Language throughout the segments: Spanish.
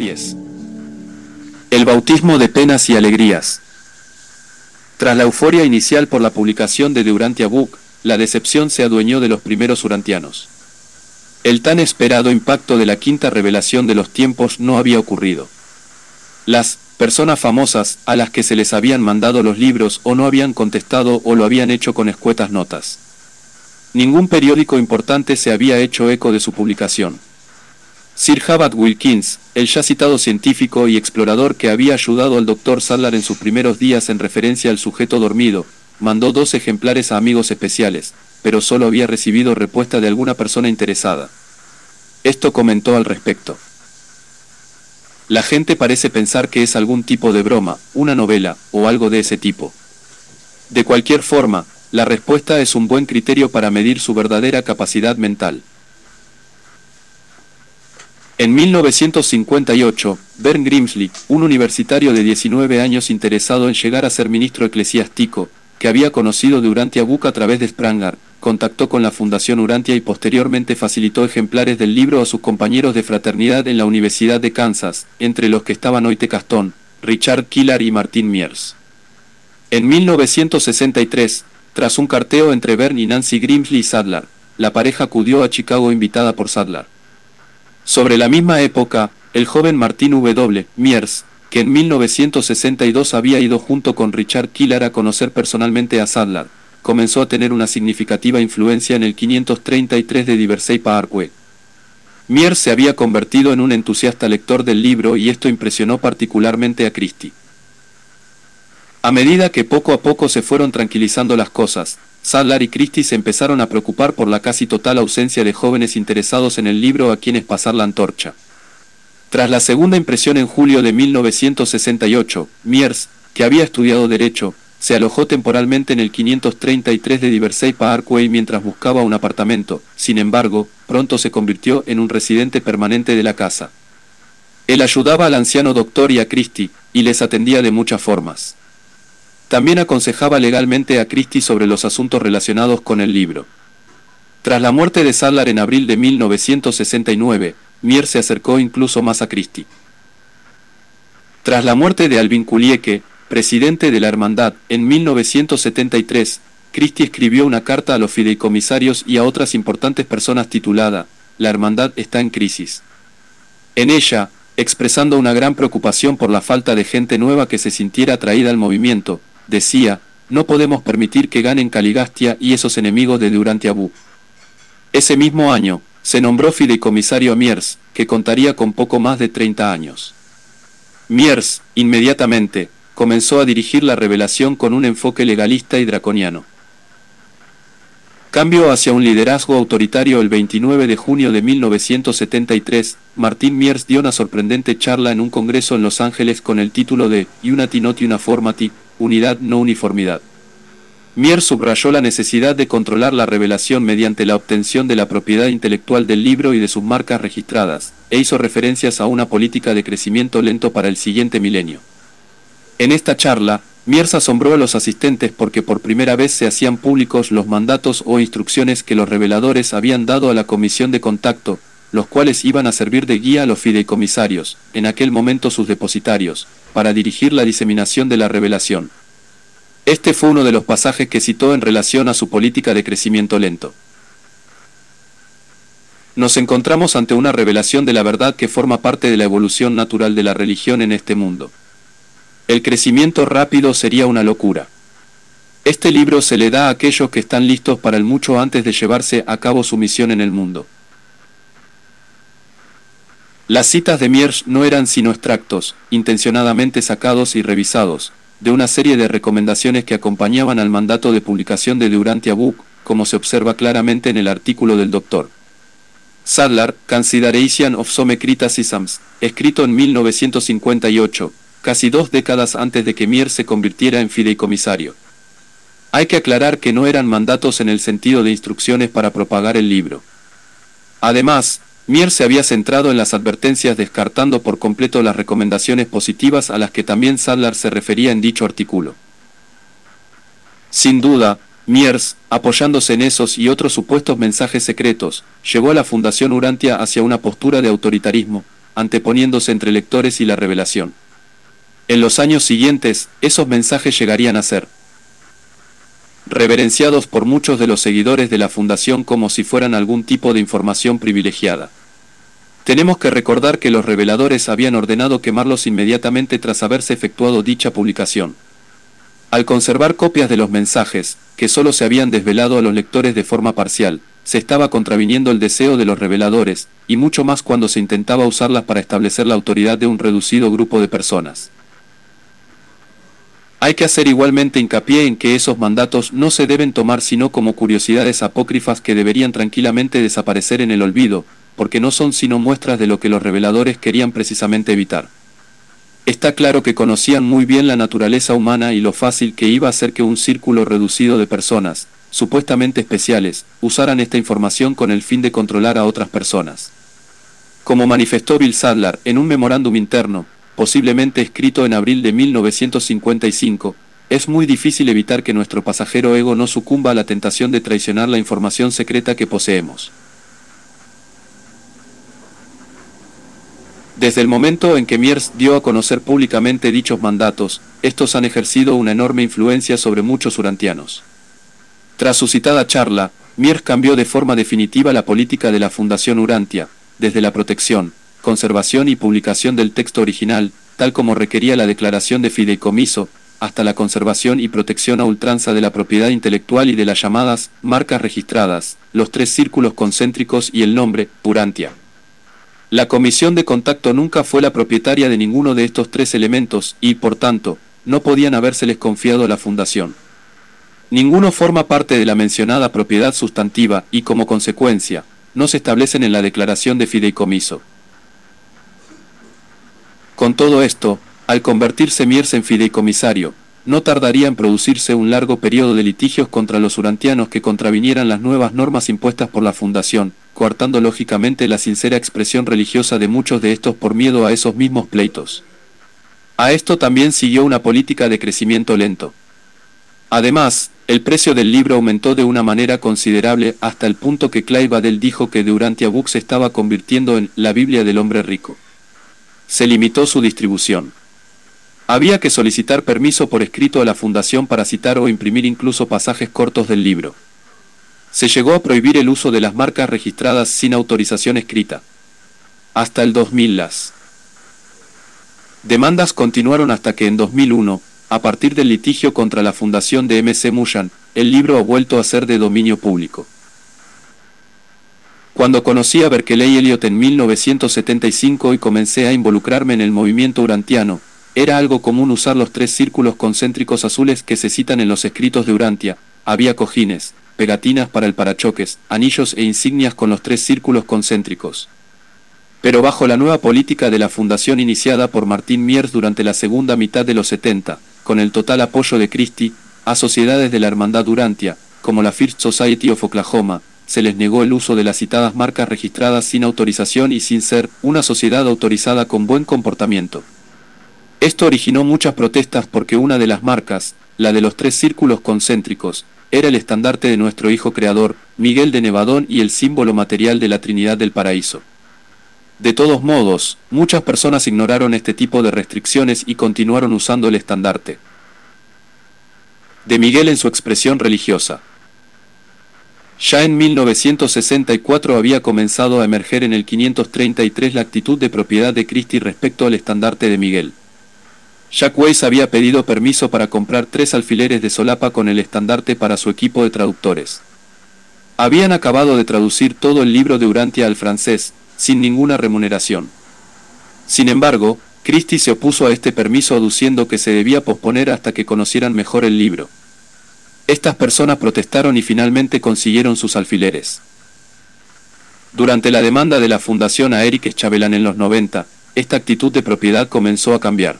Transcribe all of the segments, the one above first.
Capítulo 10 El bautismo de penas y alegrías Tras la euforia inicial por la publicación de Durantia Book, la decepción se adueñó de los primeros urantianos. El tan esperado impacto de la quinta revelación de los tiempos no había ocurrido. Las personas famosas a las que se les habían mandado los libros o no habían contestado o lo habían hecho con escuetas notas. Ningún periódico importante se había hecho eco de su publicación. Sir Habat Wilkins, el ya citado científico y explorador que había ayudado al Dr. Sadler en sus primeros días en referencia al sujeto dormido, mandó dos ejemplares a amigos especiales, pero solo había recibido respuesta de alguna persona interesada. Esto comentó al respecto. La gente parece pensar que es algún tipo de broma, una novela, o algo de ese tipo. De cualquier forma, la respuesta es un buen criterio para medir su verdadera capacidad mental. En 1958, Bern Grimsley, un universitario de 19 años interesado en llegar a ser ministro eclesiástico, que había conocido de Urantia a través de Spranger, contactó con la Fundación Urantia y posteriormente facilitó ejemplares del libro a sus compañeros de fraternidad en la Universidad de Kansas, entre los que estaban Oite Castón, Richard Killar y Martin Miers. En 1963, tras un carteo entre Bern y Nancy Grimsley y Sadler, la pareja acudió a Chicago invitada por Sadler. Sobre la misma época, el joven Martin W. Miers, que en 1962 había ido junto con Richard Killar a conocer personalmente a Sadler, comenzó a tener una significativa influencia en el 533 de Diversey Parkway. Mier se había convertido en un entusiasta lector del libro y esto impresionó particularmente a Christie. A medida que poco a poco se fueron tranquilizando las cosas, Sadler y Christie se empezaron a preocupar por la casi total ausencia de jóvenes interesados en el libro a quienes pasar la antorcha. Tras la segunda impresión en julio de 1968, Miers, que había estudiado Derecho, se alojó temporalmente en el 533 de Diversey Parkway mientras buscaba un apartamento, sin embargo, pronto se convirtió en un residente permanente de la casa. Él ayudaba al anciano doctor y a Christie, y les atendía de muchas formas. También aconsejaba legalmente a Christie sobre los asuntos relacionados con el libro. Tras la muerte de Sadler en abril de 1969, Mier se acercó incluso más a Christie. Tras la muerte de Alvin Kulieke, presidente de la Hermandad, en 1973, Christie escribió una carta a los fideicomisarios y a otras importantes personas titulada, La Hermandad está en crisis. En ella, expresando una gran preocupación por la falta de gente nueva que se sintiera atraída al movimiento, decía, no podemos permitir que ganen Caligastia y esos enemigos de Durante Abu. Ese mismo año, se nombró fideicomisario a Miers, que contaría con poco más de 30 años. Miers, inmediatamente, comenzó a dirigir la revelación con un enfoque legalista y draconiano. Cambio hacia un liderazgo autoritario el 29 de junio de 1973, Martín Miers dio una sorprendente charla en un congreso en Los Ángeles con el título de Unity Not Uniformity, Unidad no Uniformidad. Miers subrayó la necesidad de controlar la revelación mediante la obtención de la propiedad intelectual del libro y de sus marcas registradas, e hizo referencias a una política de crecimiento lento para el siguiente milenio. En esta charla, Miers asombró a los asistentes porque por primera vez se hacían públicos los mandatos o instrucciones que los reveladores habían dado a la comisión de contacto, los cuales iban a servir de guía a los fideicomisarios, en aquel momento sus depositarios, para dirigir la diseminación de la revelación. Este fue uno de los pasajes que citó en relación a su política de crecimiento lento. Nos encontramos ante una revelación de la verdad que forma parte de la evolución natural de la religión en este mundo. El crecimiento rápido sería una locura. Este libro se le da a aquellos que están listos para el mucho antes de llevarse a cabo su misión en el mundo. Las citas de Miersch no eran sino extractos, intencionadamente sacados y revisados, de una serie de recomendaciones que acompañaban al mandato de publicación de Durantia Book, como se observa claramente en el artículo del Dr. Sadler, Consideration of Some Criticisms, escrito en 1958, casi dos décadas antes de que Mier se convirtiera en fideicomisario. Hay que aclarar que no eran mandatos en el sentido de instrucciones para propagar el libro. Además, Mier se había centrado en las advertencias descartando por completo las recomendaciones positivas a las que también Sadler se refería en dicho artículo. Sin duda, Miers, apoyándose en esos y otros supuestos mensajes secretos, llevó a la Fundación Urantia hacia una postura de autoritarismo, anteponiéndose entre lectores y la revelación. En los años siguientes, esos mensajes llegarían a ser reverenciados por muchos de los seguidores de la Fundación como si fueran algún tipo de información privilegiada. Tenemos que recordar que los reveladores habían ordenado quemarlos inmediatamente tras haberse efectuado dicha publicación. Al conservar copias de los mensajes, que solo se habían desvelado a los lectores de forma parcial, se estaba contraviniendo el deseo de los reveladores, y mucho más cuando se intentaba usarlas para establecer la autoridad de un reducido grupo de personas. Hay que hacer igualmente hincapié en que esos mandatos no se deben tomar sino como curiosidades apócrifas que deberían tranquilamente desaparecer en el olvido, porque no son sino muestras de lo que los reveladores querían precisamente evitar. Está claro que conocían muy bien la naturaleza humana y lo fácil que iba a ser que un círculo reducido de personas, supuestamente especiales, usaran esta información con el fin de controlar a otras personas. Como manifestó Bill Sadler en un memorándum interno, posiblemente escrito en abril de 1955, es muy difícil evitar que nuestro pasajero ego no sucumba a la tentación de traicionar la información secreta que poseemos. Desde el momento en que Miers dio a conocer públicamente dichos mandatos, estos han ejercido una enorme influencia sobre muchos urantianos. Tras su citada charla, Miers cambió de forma definitiva la política de la Fundación Urantia, desde la protección, conservación y publicación del texto original, tal como requería la declaración de fideicomiso, hasta la conservación y protección a ultranza de la propiedad intelectual y de las llamadas marcas registradas, los tres círculos concéntricos y el nombre, Urantia. La comisión de contacto nunca fue la propietaria de ninguno de estos tres elementos y, por tanto, no podían habérseles confiado a la fundación. Ninguno forma parte de la mencionada propiedad sustantiva y, como consecuencia, no se establecen en la declaración de fideicomiso. Con todo esto, al convertirse Miers en fideicomisario, no tardaría en producirse un largo periodo de litigios contra los urantianos que contravinieran las nuevas normas impuestas por la Fundación, coartando lógicamente la sincera expresión religiosa de muchos de estos por miedo a esos mismos pleitos. A esto también siguió una política de crecimiento lento. Además, el precio del libro aumentó de una manera considerable hasta el punto que Clive Badell dijo que Durantia Books se estaba convirtiendo en la Biblia del hombre rico se limitó su distribución. Había que solicitar permiso por escrito a la fundación para citar o imprimir incluso pasajes cortos del libro. Se llegó a prohibir el uso de las marcas registradas sin autorización escrita. Hasta el 2000 las demandas continuaron hasta que en 2001, a partir del litigio contra la fundación de MC Mushan, el libro ha vuelto a ser de dominio público. Cuando conocí a Berkeley Elliot en 1975 y comencé a involucrarme en el movimiento urantiano, era algo común usar los tres círculos concéntricos azules que se citan en los escritos de Urantia. Había cojines, pegatinas para el parachoques, anillos e insignias con los tres círculos concéntricos. Pero bajo la nueva política de la fundación iniciada por Martín Miers durante la segunda mitad de los 70, con el total apoyo de Christie, a sociedades de la Hermandad Urantia, como la First Society of Oklahoma, se les negó el uso de las citadas marcas registradas sin autorización y sin ser una sociedad autorizada con buen comportamiento. Esto originó muchas protestas porque una de las marcas, la de los tres círculos concéntricos, era el estandarte de nuestro Hijo Creador, Miguel de Nevadón y el símbolo material de la Trinidad del Paraíso. De todos modos, muchas personas ignoraron este tipo de restricciones y continuaron usando el estandarte de Miguel en su expresión religiosa. Ya en 1964 había comenzado a emerger en el 533 la actitud de propiedad de Christie respecto al estandarte de Miguel. Jack Weiss había pedido permiso para comprar tres alfileres de solapa con el estandarte para su equipo de traductores. Habían acabado de traducir todo el libro de Urantia al francés, sin ninguna remuneración. Sin embargo, Christie se opuso a este permiso aduciendo que se debía posponer hasta que conocieran mejor el libro. Estas personas protestaron y finalmente consiguieron sus alfileres. Durante la demanda de la fundación a Eric Chabelan en los 90, esta actitud de propiedad comenzó a cambiar.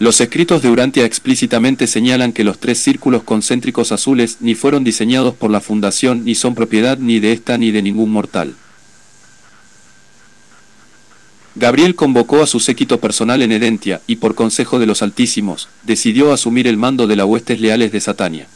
Los escritos de Urantia explícitamente señalan que los tres círculos concéntricos azules ni fueron diseñados por la fundación ni son propiedad ni de esta ni de ningún mortal. Gabriel convocó a su séquito personal en Edentia y por consejo de los Altísimos, decidió asumir el mando de las huestes leales de Satania.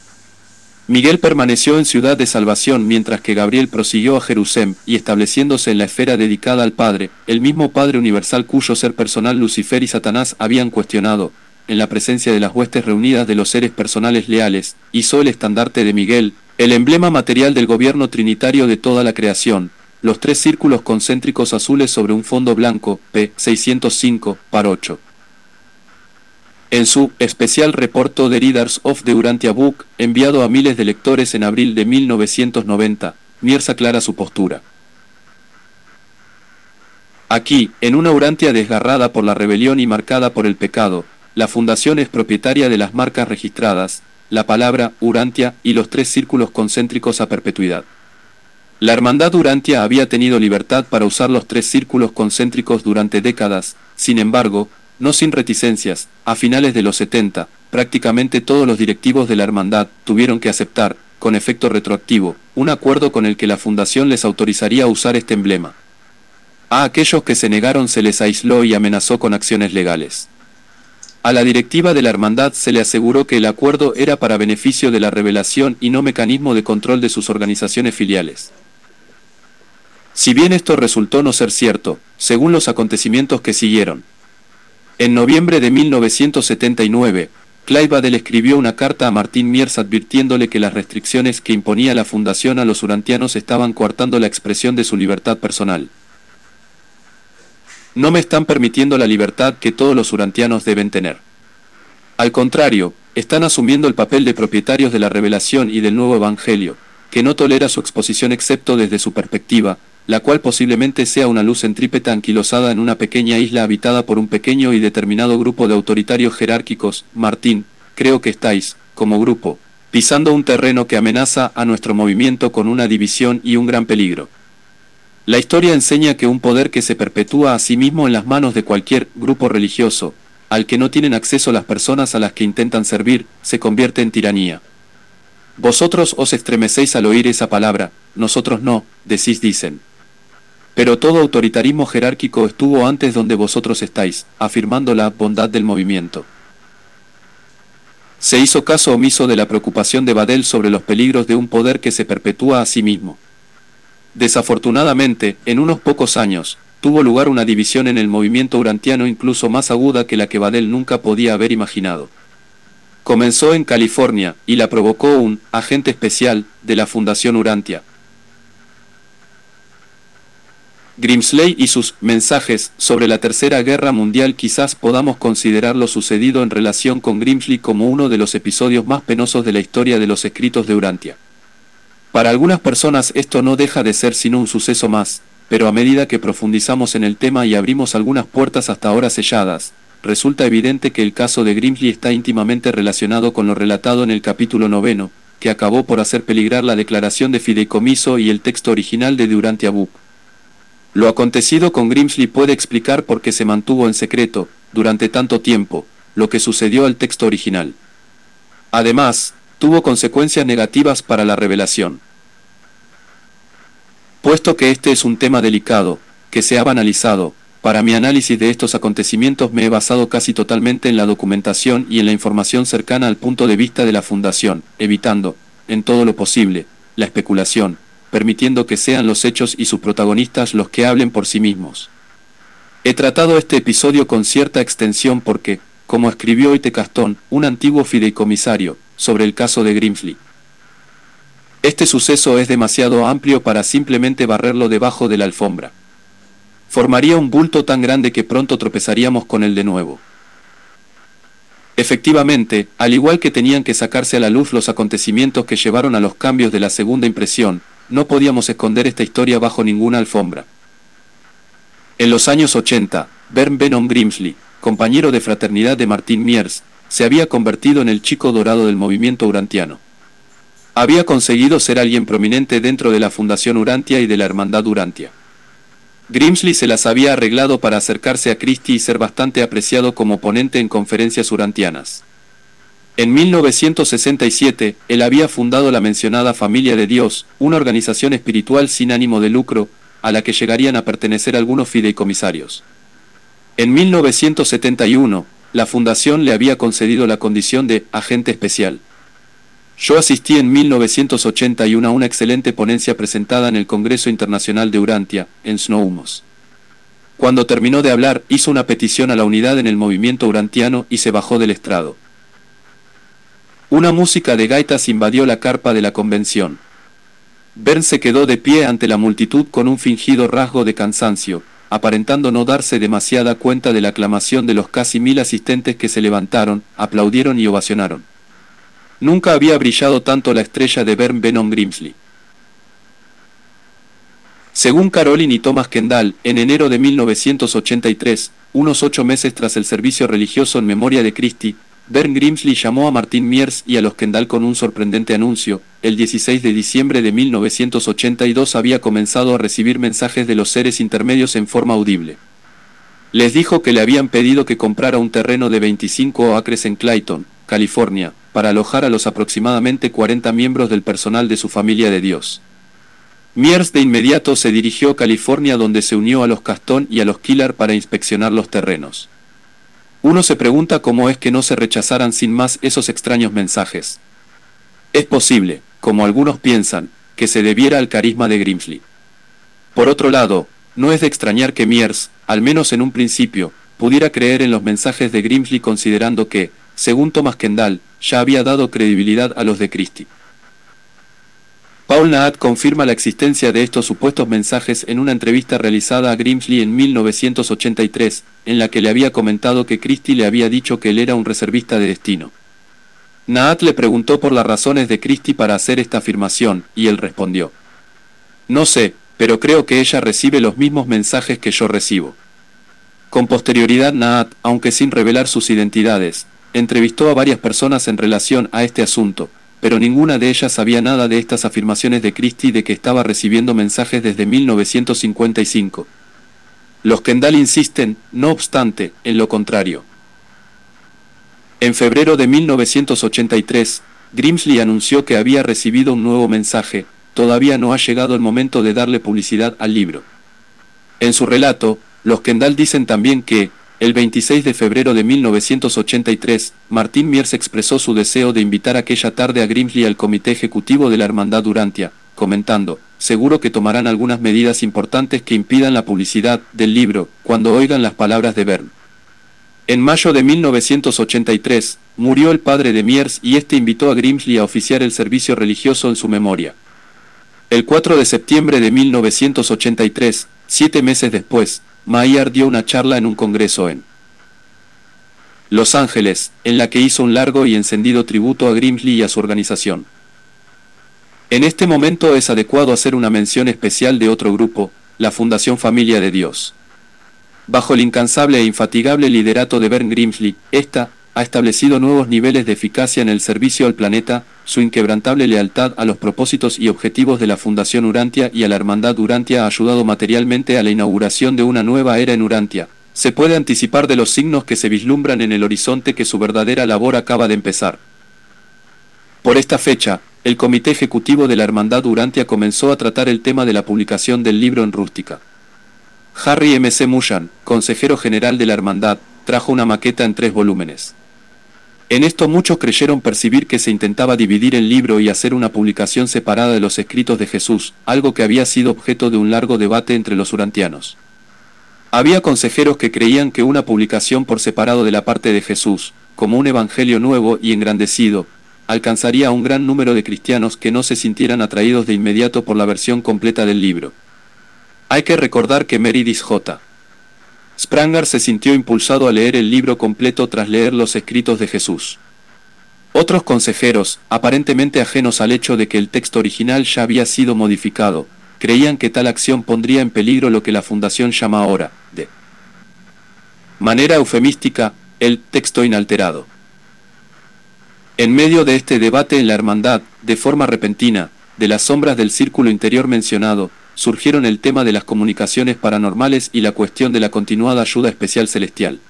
Miguel permaneció en Ciudad de Salvación mientras que Gabriel prosiguió a Jerusalén y estableciéndose en la esfera dedicada al Padre, el mismo Padre Universal cuyo ser personal Lucifer y Satanás habían cuestionado, en la presencia de las huestes reunidas de los seres personales leales, hizo el estandarte de Miguel, el emblema material del gobierno trinitario de toda la creación, los tres círculos concéntricos azules sobre un fondo blanco, p. 605, par 8. En su especial reporto de Readers of the Urantia Book, enviado a miles de lectores en abril de 1990, Miers aclara su postura. Aquí, en una Urantia desgarrada por la rebelión y marcada por el pecado, la fundación es propietaria de las marcas registradas, la palabra Urantia y los tres círculos concéntricos a perpetuidad. La hermandad Urantia había tenido libertad para usar los tres círculos concéntricos durante décadas, sin embargo, no sin reticencias, a finales de los 70, prácticamente todos los directivos de la hermandad tuvieron que aceptar, con efecto retroactivo, un acuerdo con el que la fundación les autorizaría a usar este emblema. A aquellos que se negaron se les aisló y amenazó con acciones legales. A la directiva de la hermandad se le aseguró que el acuerdo era para beneficio de la revelación y no mecanismo de control de sus organizaciones filiales. Si bien esto resultó no ser cierto, según los acontecimientos que siguieron. En noviembre de 1979, Clive escribió una carta a Martín Miers advirtiéndole que las restricciones que imponía la fundación a los urantianos estaban coartando la expresión de su libertad personal. No me están permitiendo la libertad que todos los urantianos deben tener. Al contrario, están asumiendo el papel de propietarios de la revelación y del nuevo evangelio, que no tolera su exposición excepto desde su perspectiva, la cual posiblemente sea una luz centrípeta anquilosada en una pequeña isla habitada por un pequeño y determinado grupo de autoritarios jerárquicos. Martín, creo que estáis, como grupo, pisando un terreno que amenaza a nuestro movimiento con una división y un gran peligro. La historia enseña que un poder que se perpetúa a sí mismo en las manos de cualquier grupo religioso, al que no tienen acceso las personas a las que intentan servir, se convierte en tiranía. Vosotros os estremecéis al oír esa palabra, nosotros no, decís dicen. Pero todo autoritarismo jerárquico estuvo antes donde vosotros estáis, afirmando la bondad del movimiento. Se hizo caso omiso de la preocupación de Badel sobre los peligros de un poder que se perpetúa a sí mismo. Desafortunadamente, en unos pocos años, tuvo lugar una división en el movimiento urantiano incluso más aguda que la que Badel nunca podía haber imaginado. Comenzó en California, y la provocó un agente especial de la Fundación Urantia. Grimsley y sus mensajes sobre la Tercera Guerra Mundial quizás podamos considerar lo sucedido en relación con Grimsley como uno de los episodios más penosos de la historia de los escritos de Urantia. Para algunas personas esto no deja de ser sino un suceso más, pero a medida que profundizamos en el tema y abrimos algunas puertas hasta ahora selladas, resulta evidente que el caso de Grimsley está íntimamente relacionado con lo relatado en el capítulo noveno, que acabó por hacer peligrar la declaración de fideicomiso y el texto original de Durantia Book. Lo acontecido con Grimsley puede explicar por qué se mantuvo en secreto, durante tanto tiempo, lo que sucedió al texto original. Además, tuvo consecuencias negativas para la revelación. Puesto que este es un tema delicado, que se ha banalizado, para mi análisis de estos acontecimientos me he basado casi totalmente en la documentación y en la información cercana al punto de vista de la Fundación, evitando, en todo lo posible, la especulación, permitiendo que sean los hechos y sus protagonistas los que hablen por sí mismos. He tratado este episodio con cierta extensión porque, como escribió Ite Castón, un antiguo fideicomisario, sobre el caso de Grimsley. Este suceso es demasiado amplio para simplemente barrerlo debajo de la alfombra. Formaría un bulto tan grande que pronto tropezaríamos con él de nuevo. Efectivamente, al igual que tenían que sacarse a la luz los acontecimientos que llevaron a los cambios de la segunda impresión, no podíamos esconder esta historia bajo ninguna alfombra. En los años 80, Bern Venom Grimsley, compañero de fraternidad de Martin Miers, se había convertido en el chico dorado del movimiento urantiano. Había conseguido ser alguien prominente dentro de la Fundación Urantia y de la Hermandad Urantia. Grimsley se las había arreglado para acercarse a Christie y ser bastante apreciado como ponente en conferencias urantianas. En 1967, él había fundado la mencionada Familia de Dios, una organización espiritual sin ánimo de lucro, a la que llegarían a pertenecer algunos fideicomisarios. En 1971, la fundación le había concedido la condición de agente especial. Yo asistí en 1981 a una excelente ponencia presentada en el Congreso Internacional de Urantia, en Snowmos. Cuando terminó de hablar, hizo una petición a la unidad en el movimiento urantiano y se bajó del estrado. Una música de gaitas invadió la carpa de la convención. Bern se quedó de pie ante la multitud con un fingido rasgo de cansancio, aparentando no darse demasiada cuenta de la aclamación de los casi mil asistentes que se levantaron, aplaudieron y ovacionaron. Nunca había brillado tanto la estrella de Bern Venom Grimsley. Según Caroline y Thomas Kendall, en enero de 1983, unos ocho meses tras el servicio religioso en memoria de Christie, Bern Grimsley llamó a Martin Miers y a los Kendall con un sorprendente anuncio. El 16 de diciembre de 1982 había comenzado a recibir mensajes de los seres intermedios en forma audible. Les dijo que le habían pedido que comprara un terreno de 25 acres en Clayton, California, para alojar a los aproximadamente 40 miembros del personal de su familia de Dios. Miers de inmediato se dirigió a California donde se unió a los Castón y a los Killer para inspeccionar los terrenos. Uno se pregunta cómo es que no se rechazaran sin más esos extraños mensajes. Es posible, como algunos piensan, que se debiera al carisma de Grimsley. Por otro lado, no es de extrañar que Miers, al menos en un principio, pudiera creer en los mensajes de Grimsley considerando que, según Thomas Kendall, ya había dado credibilidad a los de Christie. Paul Naat confirma la existencia de estos supuestos mensajes en una entrevista realizada a Grimsley en 1983, en la que le había comentado que Christie le había dicho que él era un reservista de destino. Naat le preguntó por las razones de Christie para hacer esta afirmación, y él respondió. No sé, pero creo que ella recibe los mismos mensajes que yo recibo. Con posterioridad Naat, aunque sin revelar sus identidades, entrevistó a varias personas en relación a este asunto, pero ninguna de ellas sabía nada de estas afirmaciones de Christie de que estaba recibiendo mensajes desde 1955. Los Kendall insisten, no obstante, en lo contrario. En febrero de 1983, Grimsley anunció que había recibido un nuevo mensaje, todavía no ha llegado el momento de darle publicidad al libro. En su relato, los Kendall dicen también que, el 26 de febrero de 1983, Martín Miers expresó su deseo de invitar aquella tarde a Grimsley al comité ejecutivo de la Hermandad Durantia, comentando, seguro que tomarán algunas medidas importantes que impidan la publicidad del libro, cuando oigan las palabras de Bern. En mayo de 1983, murió el padre de Miers y este invitó a Grimsley a oficiar el servicio religioso en su memoria. El 4 de septiembre de 1983, siete meses después, Mayer dio una charla en un congreso en Los Ángeles, en la que hizo un largo y encendido tributo a Grimsley y a su organización. En este momento es adecuado hacer una mención especial de otro grupo, la Fundación Familia de Dios. Bajo el incansable e infatigable liderato de Bern Grimsley, esta ha establecido nuevos niveles de eficacia en el servicio al planeta, su inquebrantable lealtad a los propósitos y objetivos de la Fundación Urantia y a la Hermandad Urantia ha ayudado materialmente a la inauguración de una nueva era en Urantia. Se puede anticipar de los signos que se vislumbran en el horizonte que su verdadera labor acaba de empezar. Por esta fecha, el Comité Ejecutivo de la Hermandad Urantia comenzó a tratar el tema de la publicación del libro en rústica. Harry M. C. Mushan, consejero general de la Hermandad, trajo una maqueta en tres volúmenes. En esto muchos creyeron percibir que se intentaba dividir el libro y hacer una publicación separada de los escritos de Jesús, algo que había sido objeto de un largo debate entre los urantianos. Había consejeros que creían que una publicación por separado de la parte de Jesús, como un evangelio nuevo y engrandecido, alcanzaría a un gran número de cristianos que no se sintieran atraídos de inmediato por la versión completa del libro. Hay que recordar que Meridis J. Spranger se sintió impulsado a leer el libro completo tras leer los escritos de Jesús. Otros consejeros, aparentemente ajenos al hecho de que el texto original ya había sido modificado, creían que tal acción pondría en peligro lo que la Fundación llama ahora, de manera eufemística, el texto inalterado. En medio de este debate en la hermandad, de forma repentina, de las sombras del círculo interior mencionado, surgieron el tema de las comunicaciones paranormales y la cuestión de la continuada ayuda especial celestial.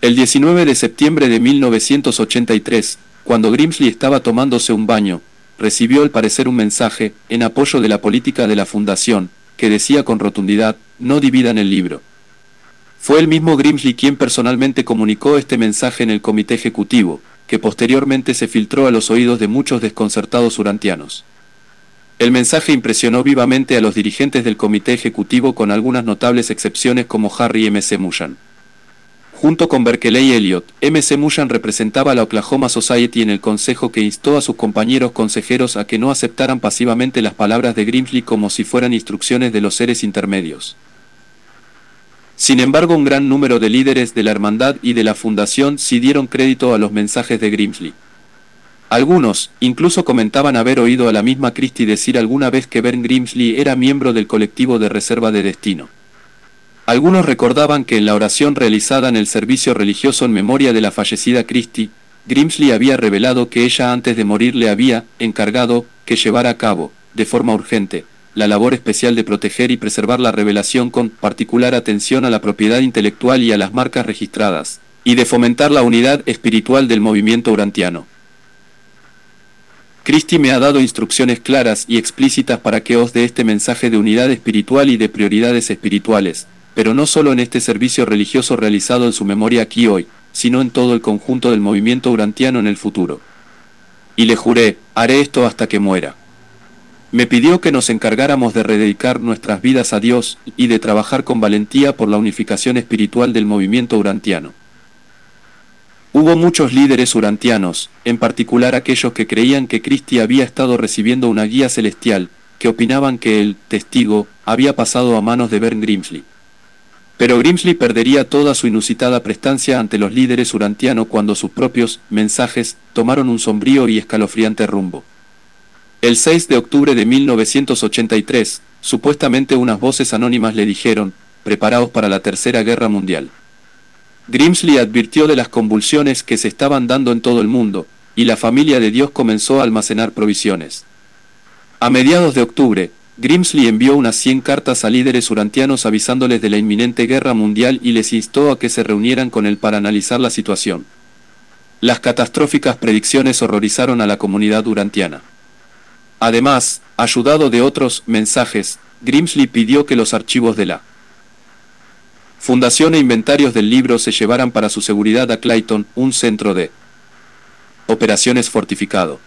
El 19 de septiembre de 1983, cuando Grimsley estaba tomándose un baño, recibió al parecer un mensaje, en apoyo de la política de la Fundación, que decía con rotundidad, no dividan el libro. Fue el mismo Grimsley quien personalmente comunicó este mensaje en el comité ejecutivo, que posteriormente se filtró a los oídos de muchos desconcertados urantianos. El mensaje impresionó vivamente a los dirigentes del comité ejecutivo con algunas notables excepciones como Harry M. C. Junto con Berkeley Elliott, M.C. Mushan representaba a la Oklahoma Society en el consejo que instó a sus compañeros consejeros a que no aceptaran pasivamente las palabras de Grimsley como si fueran instrucciones de los seres intermedios. Sin embargo, un gran número de líderes de la hermandad y de la fundación sí dieron crédito a los mensajes de Grimsley. Algunos, incluso comentaban haber oído a la misma Christie decir alguna vez que Ben Grimsley era miembro del colectivo de reserva de destino. Algunos recordaban que en la oración realizada en el servicio religioso en memoria de la fallecida Christie, Grimsley había revelado que ella antes de morir le había encargado que llevara a cabo, de forma urgente, la labor especial de proteger y preservar la revelación con particular atención a la propiedad intelectual y a las marcas registradas, y de fomentar la unidad espiritual del movimiento urantiano. Christie me ha dado instrucciones claras y explícitas para que os dé este mensaje de unidad espiritual y de prioridades espirituales, pero no solo en este servicio religioso realizado en su memoria aquí hoy, sino en todo el conjunto del movimiento urantiano en el futuro. Y le juré, haré esto hasta que muera. Me pidió que nos encargáramos de rededicar nuestras vidas a Dios y de trabajar con valentía por la unificación espiritual del movimiento urantiano. Hubo muchos líderes urantianos, en particular aquellos que creían que Cristi había estado recibiendo una guía celestial, que opinaban que el testigo había pasado a manos de Bern Grimsley. Pero Grimsley perdería toda su inusitada prestancia ante los líderes urantianos cuando sus propios mensajes tomaron un sombrío y escalofriante rumbo. El 6 de octubre de 1983, supuestamente unas voces anónimas le dijeron, preparaos para la Tercera Guerra Mundial. Grimsley advirtió de las convulsiones que se estaban dando en todo el mundo, y la familia de Dios comenzó a almacenar provisiones. A mediados de octubre, Grimsley envió unas 100 cartas a líderes urantianos avisándoles de la inminente guerra mundial y les instó a que se reunieran con él para analizar la situación. Las catastróficas predicciones horrorizaron a la comunidad urantiana. Además, ayudado de otros mensajes, Grimsley pidió que los archivos de la Fundación e inventarios del libro se llevaran para su seguridad a Clayton, un centro de operaciones fortificado.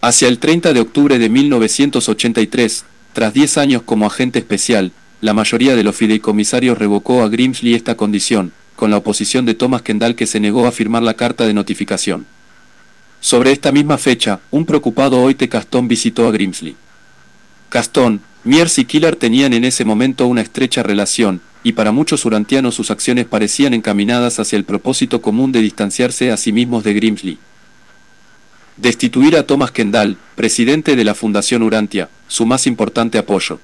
Hacia el 30 de octubre de 1983, tras 10 años como agente especial, la mayoría de los fideicomisarios revocó a Grimsley esta condición, con la oposición de Thomas Kendall que se negó a firmar la carta de notificación. Sobre esta misma fecha, un preocupado Oite Castón visitó a Grimsley. Castón, Miers y Killer tenían en ese momento una estrecha relación, y para muchos urantianos sus acciones parecían encaminadas hacia el propósito común de distanciarse a sí mismos de Grimsley. Destituir a Thomas Kendall, presidente de la Fundación Urantia, su más importante apoyo.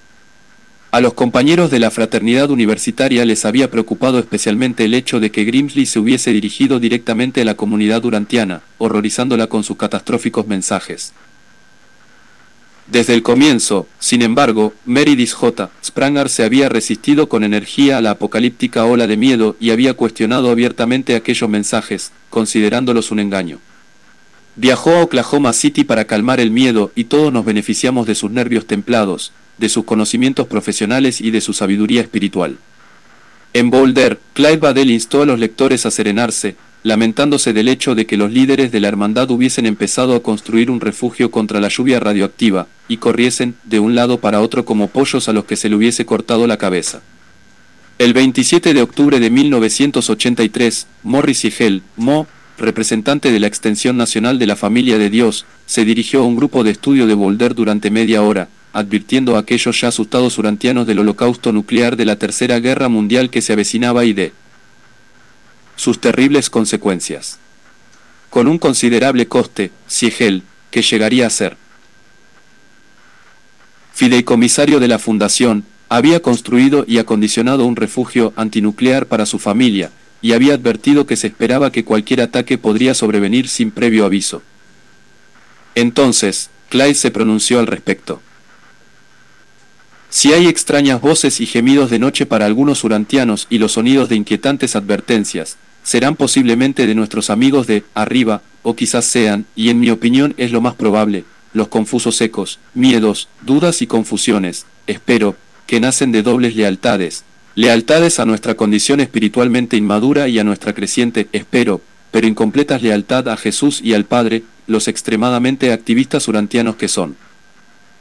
A los compañeros de la fraternidad universitaria les había preocupado especialmente el hecho de que Grimsley se hubiese dirigido directamente a la comunidad urantiana, horrorizándola con sus catastróficos mensajes. Desde el comienzo, sin embargo, Meredith J. Spranger se había resistido con energía a la apocalíptica ola de miedo y había cuestionado abiertamente aquellos mensajes, considerándolos un engaño. Viajó a Oklahoma City para calmar el miedo y todos nos beneficiamos de sus nervios templados, de sus conocimientos profesionales y de su sabiduría espiritual. En Boulder, Clyde Badell instó a los lectores a serenarse, lamentándose del hecho de que los líderes de la hermandad hubiesen empezado a construir un refugio contra la lluvia radioactiva, y corriesen de un lado para otro como pollos a los que se le hubiese cortado la cabeza. El 27 de octubre de 1983, Morris y Hell, Mo, representante de la Extensión Nacional de la Familia de Dios, se dirigió a un grupo de estudio de Boulder durante media hora, advirtiendo a aquellos ya asustados urantianos del holocausto nuclear de la Tercera Guerra Mundial que se avecinaba y de sus terribles consecuencias. Con un considerable coste, Siegel, que llegaría a ser fideicomisario de la Fundación, había construido y acondicionado un refugio antinuclear para su familia, y había advertido que se esperaba que cualquier ataque podría sobrevenir sin previo aviso. Entonces, Clyde se pronunció al respecto. Si hay extrañas voces y gemidos de noche para algunos urantianos y los sonidos de inquietantes advertencias, serán posiblemente de nuestros amigos de arriba, o quizás sean, y en mi opinión es lo más probable, los confusos ecos, miedos, dudas y confusiones, espero, que nacen de dobles lealtades, lealtades a nuestra condición espiritualmente inmadura y a nuestra creciente, espero, pero incompletas lealtad a Jesús y al Padre, los extremadamente activistas urantianos que son.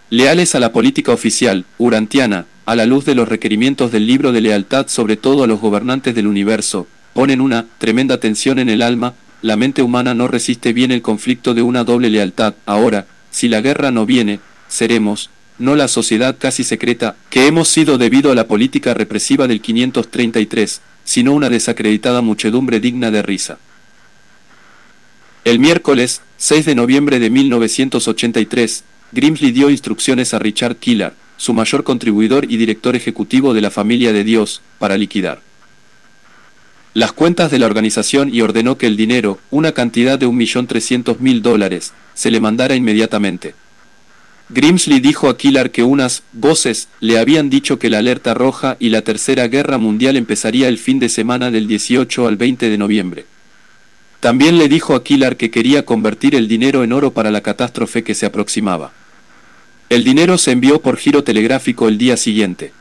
Leales a la política oficial, urantiana, a la luz de los requerimientos del libro de lealtad sobre todo a los gobernantes del universo, ponen una tremenda tensión en el alma, la mente humana no resiste bien el conflicto de una doble lealtad. Ahora, si la guerra no viene, seremos, no la sociedad casi secreta, que hemos sido debido a la política represiva del 533, sino una desacreditada muchedumbre digna de risa. El miércoles, 6 de noviembre de 1983, Grimsley dio instrucciones a Richard Killar, su mayor contribuidor y director ejecutivo de la familia de Dios, para liquidar las cuentas de la organización y ordenó que el dinero, una cantidad de 1.300.000 dólares, se le mandara inmediatamente. Grimsley dijo a Killar que unas voces le habían dicho que la alerta roja y la tercera guerra mundial empezaría el fin de semana del 18 al 20 de noviembre. También le dijo a Killar que quería convertir el dinero en oro para la catástrofe que se aproximaba. El dinero se envió por giro telegráfico el día siguiente.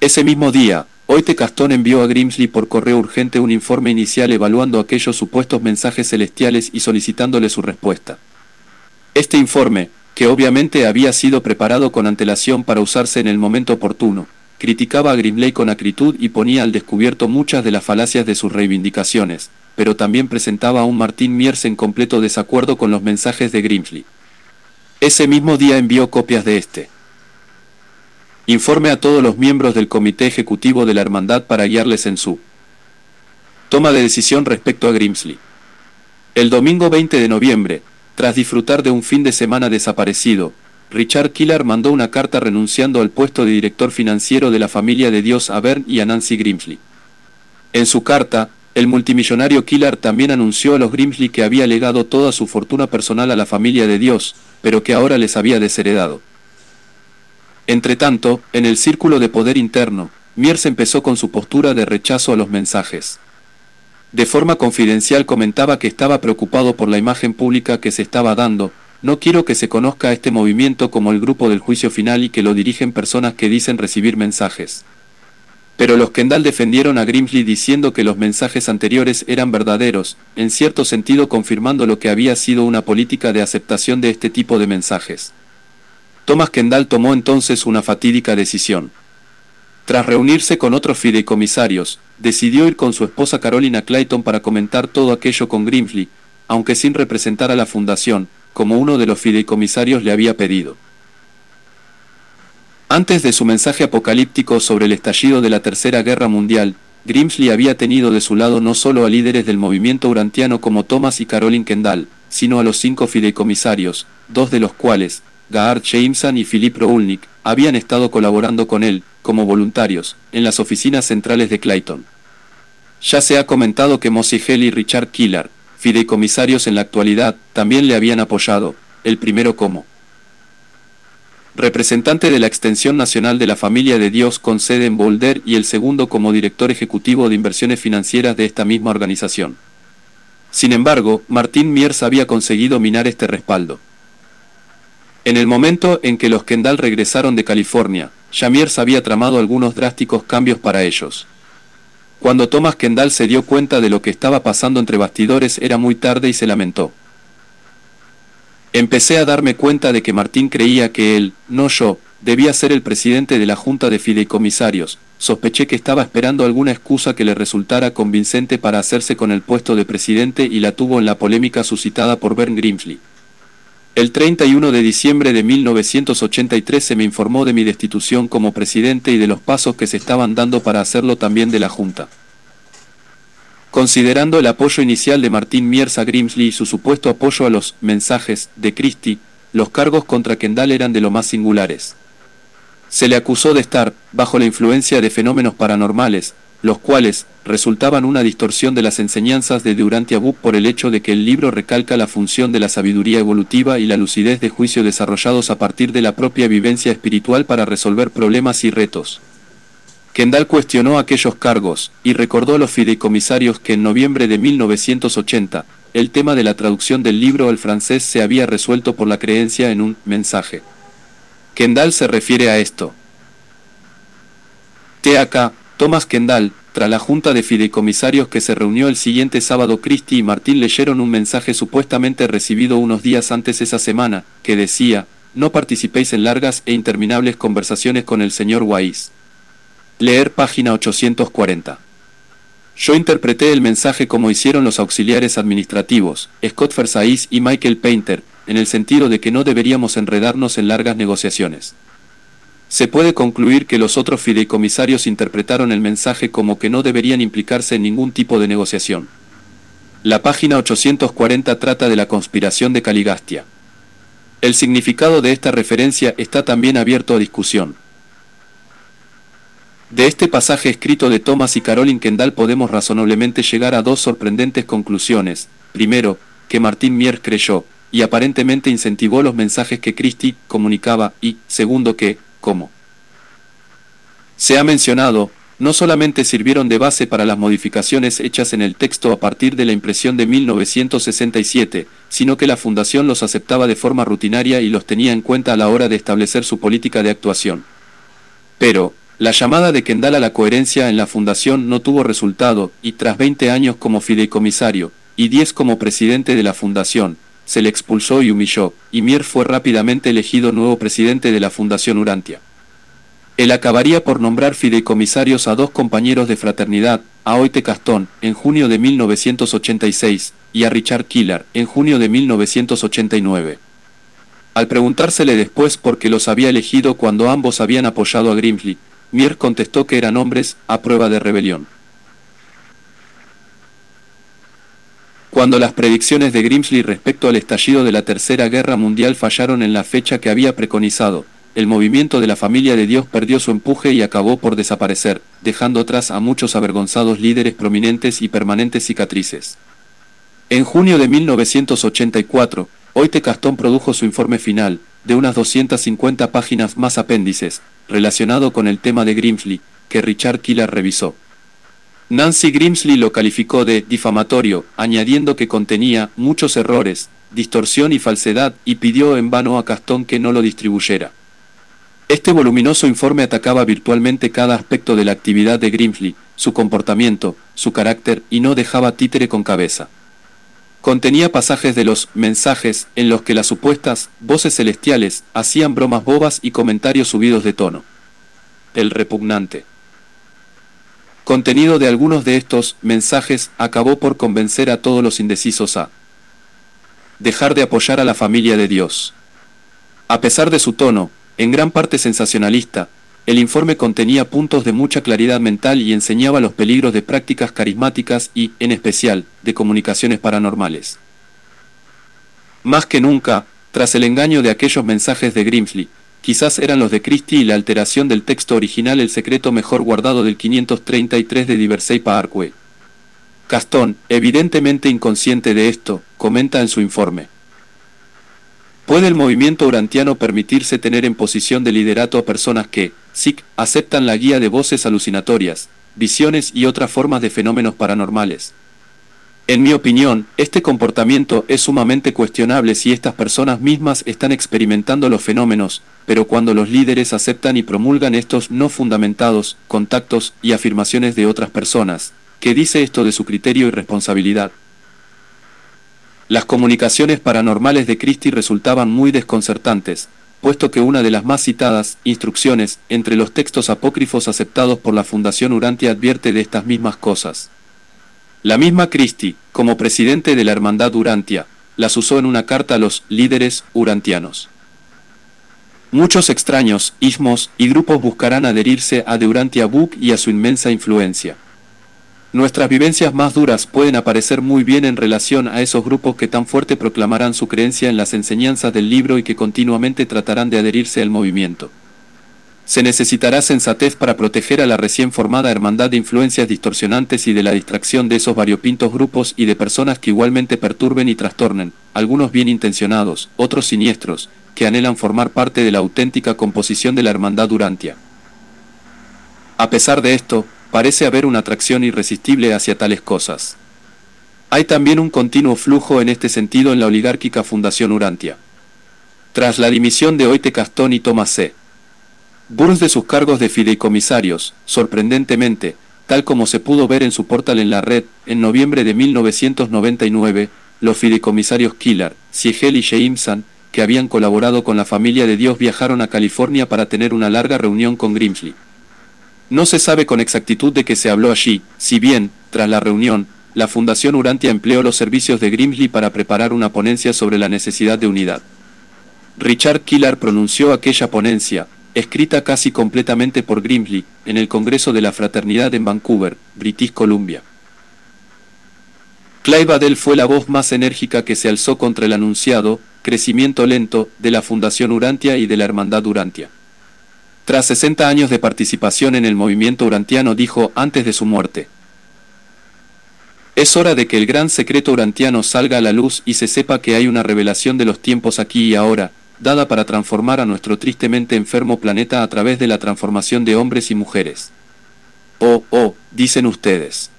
Ese mismo día, Oite Castón envió a Grimsley por correo urgente un informe inicial evaluando aquellos supuestos mensajes celestiales y solicitándole su respuesta. Este informe, que obviamente había sido preparado con antelación para usarse en el momento oportuno, criticaba a Grimley con acritud y ponía al descubierto muchas de las falacias de sus reivindicaciones, pero también presentaba a un Martín Miers en completo desacuerdo con los mensajes de Grimsley. Ese mismo día envió copias de este. Informe a todos los miembros del Comité Ejecutivo de la Hermandad para guiarles en su toma de decisión respecto a Grimsley. El domingo 20 de noviembre, tras disfrutar de un fin de semana desaparecido, Richard Killar mandó una carta renunciando al puesto de director financiero de la familia de Dios a Bern y a Nancy Grimsley. En su carta, el multimillonario Killar también anunció a los Grimsley que había legado toda su fortuna personal a la familia de Dios, pero que ahora les había desheredado. Entretanto, en el círculo de poder interno, Miers empezó con su postura de rechazo a los mensajes. De forma confidencial comentaba que estaba preocupado por la imagen pública que se estaba dando, no quiero que se conozca este movimiento como el grupo del juicio final y que lo dirigen personas que dicen recibir mensajes. Pero los Kendall defendieron a Grimsley diciendo que los mensajes anteriores eran verdaderos, en cierto sentido confirmando lo que había sido una política de aceptación de este tipo de mensajes. Thomas Kendall tomó entonces una fatídica decisión. Tras reunirse con otros fideicomisarios, decidió ir con su esposa Carolina Clayton para comentar todo aquello con Grimsley, aunque sin representar a la fundación, como uno de los fideicomisarios le había pedido. Antes de su mensaje apocalíptico sobre el estallido de la Tercera Guerra Mundial, Grimsley había tenido de su lado no solo a líderes del movimiento urantiano como Thomas y Caroline Kendall, sino a los cinco fideicomisarios, dos de los cuales, Gaar Jameson y Philip Roulnik, habían estado colaborando con él, como voluntarios, en las oficinas centrales de Clayton. Ya se ha comentado que Hell y Richard Killar, fideicomisarios en la actualidad, también le habían apoyado, el primero como representante de la Extensión Nacional de la Familia de Dios con sede en Boulder y el segundo como director ejecutivo de inversiones financieras de esta misma organización. Sin embargo, Martín Miers había conseguido minar este respaldo. En el momento en que los Kendall regresaron de California, Jamiers había tramado algunos drásticos cambios para ellos. Cuando Thomas Kendall se dio cuenta de lo que estaba pasando entre bastidores era muy tarde y se lamentó. Empecé a darme cuenta de que Martín creía que él, no yo, debía ser el presidente de la Junta de Fideicomisarios. Sospeché que estaba esperando alguna excusa que le resultara convincente para hacerse con el puesto de presidente y la tuvo en la polémica suscitada por Bern Grimsley. El 31 de diciembre de 1983 se me informó de mi destitución como presidente y de los pasos que se estaban dando para hacerlo también de la Junta. Considerando el apoyo inicial de Martín Miers a Grimsley y su supuesto apoyo a los mensajes de Christie, los cargos contra Kendall eran de lo más singulares. Se le acusó de estar, bajo la influencia de fenómenos paranormales, los cuales resultaban una distorsión de las enseñanzas de Durante Abub por el hecho de que el libro recalca la función de la sabiduría evolutiva y la lucidez de juicio desarrollados a partir de la propia vivencia espiritual para resolver problemas y retos. Kendall cuestionó aquellos cargos, y recordó a los fideicomisarios que en noviembre de 1980, el tema de la traducción del libro al francés se había resuelto por la creencia en un mensaje. Kendall se refiere a esto. TAK, Thomas Kendall, tras la junta de fideicomisarios que se reunió el siguiente sábado, Christie y Martín leyeron un mensaje supuestamente recibido unos días antes esa semana, que decía, no participéis en largas e interminables conversaciones con el señor Wise. Leer página 840. Yo interpreté el mensaje como hicieron los auxiliares administrativos, Scott Fersais y Michael Painter, en el sentido de que no deberíamos enredarnos en largas negociaciones. Se puede concluir que los otros fideicomisarios interpretaron el mensaje como que no deberían implicarse en ningún tipo de negociación. La página 840 trata de la conspiración de Caligastia. El significado de esta referencia está también abierto a discusión. De este pasaje escrito de Thomas y Caroline Kendall podemos razonablemente llegar a dos sorprendentes conclusiones. Primero, que Martín Mier creyó, y aparentemente incentivó los mensajes que Christie comunicaba, y, segundo que, se ha mencionado, no solamente sirvieron de base para las modificaciones hechas en el texto a partir de la impresión de 1967, sino que la Fundación los aceptaba de forma rutinaria y los tenía en cuenta a la hora de establecer su política de actuación. Pero, la llamada de Kendall a la coherencia en la Fundación no tuvo resultado, y tras 20 años como fideicomisario, y 10 como presidente de la Fundación, se le expulsó y humilló, y Mier fue rápidamente elegido nuevo presidente de la Fundación Urantia. Él acabaría por nombrar fideicomisarios a dos compañeros de fraternidad, a Oite Castón, en junio de 1986, y a Richard Killer, en junio de 1989. Al preguntársele después por qué los había elegido cuando ambos habían apoyado a Grimsley, Mier contestó que eran hombres a prueba de rebelión. Cuando las predicciones de Grimsley respecto al estallido de la Tercera Guerra Mundial fallaron en la fecha que había preconizado, el movimiento de la familia de Dios perdió su empuje y acabó por desaparecer, dejando atrás a muchos avergonzados líderes prominentes y permanentes cicatrices. En junio de 1984, Oite Castón produjo su informe final, de unas 250 páginas más apéndices, relacionado con el tema de Grimsley, que Richard Killer revisó. Nancy Grimsley lo calificó de difamatorio, añadiendo que contenía muchos errores, distorsión y falsedad, y pidió en vano a Castón que no lo distribuyera. Este voluminoso informe atacaba virtualmente cada aspecto de la actividad de Grimsley, su comportamiento, su carácter, y no dejaba títere con cabeza. Contenía pasajes de los mensajes en los que las supuestas voces celestiales hacían bromas bobas y comentarios subidos de tono. El repugnante contenido de algunos de estos mensajes acabó por convencer a todos los indecisos a dejar de apoyar a la familia de Dios. A pesar de su tono, en gran parte sensacionalista, el informe contenía puntos de mucha claridad mental y enseñaba los peligros de prácticas carismáticas y, en especial, de comunicaciones paranormales. Más que nunca, tras el engaño de aquellos mensajes de Grimsley, quizás eran los de Christie y la alteración del texto original el secreto mejor guardado del 533 de Diversey Parkway. Castón, evidentemente inconsciente de esto, comenta en su informe. ¿Puede el movimiento urantiano permitirse tener en posición de liderato a personas que, SIC, aceptan la guía de voces alucinatorias, visiones y otras formas de fenómenos paranormales? En mi opinión, este comportamiento es sumamente cuestionable si estas personas mismas están experimentando los fenómenos, pero cuando los líderes aceptan y promulgan estos no fundamentados contactos y afirmaciones de otras personas, ¿qué dice esto de su criterio y responsabilidad? Las comunicaciones paranormales de Christie resultaban muy desconcertantes, puesto que una de las más citadas, instrucciones, entre los textos apócrifos aceptados por la Fundación Urantia advierte de estas mismas cosas. La misma Christie, como presidente de la Hermandad Urantia, las usó en una carta a los líderes urantianos. Muchos extraños, ismos y grupos buscarán adherirse a De Urantia Book y a su inmensa influencia. Nuestras vivencias más duras pueden aparecer muy bien en relación a esos grupos que tan fuerte proclamarán su creencia en las enseñanzas del libro y que continuamente tratarán de adherirse al movimiento. Se necesitará sensatez para proteger a la recién formada hermandad de influencias distorsionantes y de la distracción de esos variopintos grupos y de personas que igualmente perturben y trastornen, algunos bien intencionados, otros siniestros, que anhelan formar parte de la auténtica composición de la hermandad Durantia. A pesar de esto, parece haber una atracción irresistible hacia tales cosas. Hay también un continuo flujo en este sentido en la oligárquica Fundación Urantia. Tras la dimisión de Oite Castón y Thomas C. Burns de sus cargos de fideicomisarios, sorprendentemente, tal como se pudo ver en su portal en la red, en noviembre de 1999, los fideicomisarios Killer, Siegel y Jameson, que habían colaborado con la familia de Dios viajaron a California para tener una larga reunión con Grimsley. No se sabe con exactitud de qué se habló allí, si bien, tras la reunión, la Fundación Urantia empleó los servicios de Grimsley para preparar una ponencia sobre la necesidad de unidad. Richard Killer pronunció aquella ponencia, escrita casi completamente por Grimsley, en el Congreso de la Fraternidad en Vancouver, British Columbia. Clive Adel fue la voz más enérgica que se alzó contra el anunciado crecimiento lento de la Fundación Urantia y de la Hermandad Urantia. Tras 60 años de participación en el movimiento urantiano dijo antes de su muerte, es hora de que el gran secreto urantiano salga a la luz y se sepa que hay una revelación de los tiempos aquí y ahora, dada para transformar a nuestro tristemente enfermo planeta a través de la transformación de hombres y mujeres. Oh, oh, dicen ustedes.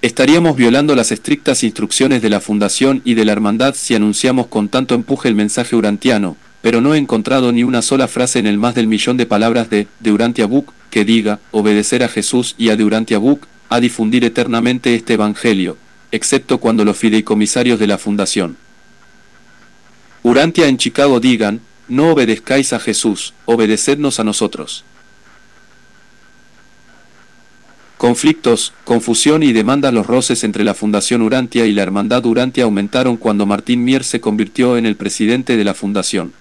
Estaríamos violando las estrictas instrucciones de la Fundación y de la Hermandad si anunciamos con tanto empuje el mensaje urantiano, pero no he encontrado ni una sola frase en el más del millón de palabras de De Urantia Book que diga, obedecer a Jesús y a De Urantia Book, a difundir eternamente este Evangelio, excepto cuando los fideicomisarios de la Fundación Urantia en Chicago digan, no obedezcáis a Jesús, obedecednos a nosotros. Conflictos, confusión y demandas los roces entre la Fundación Urantia y la Hermandad Urantia aumentaron cuando Martín Mier se convirtió en el presidente de la Fundación.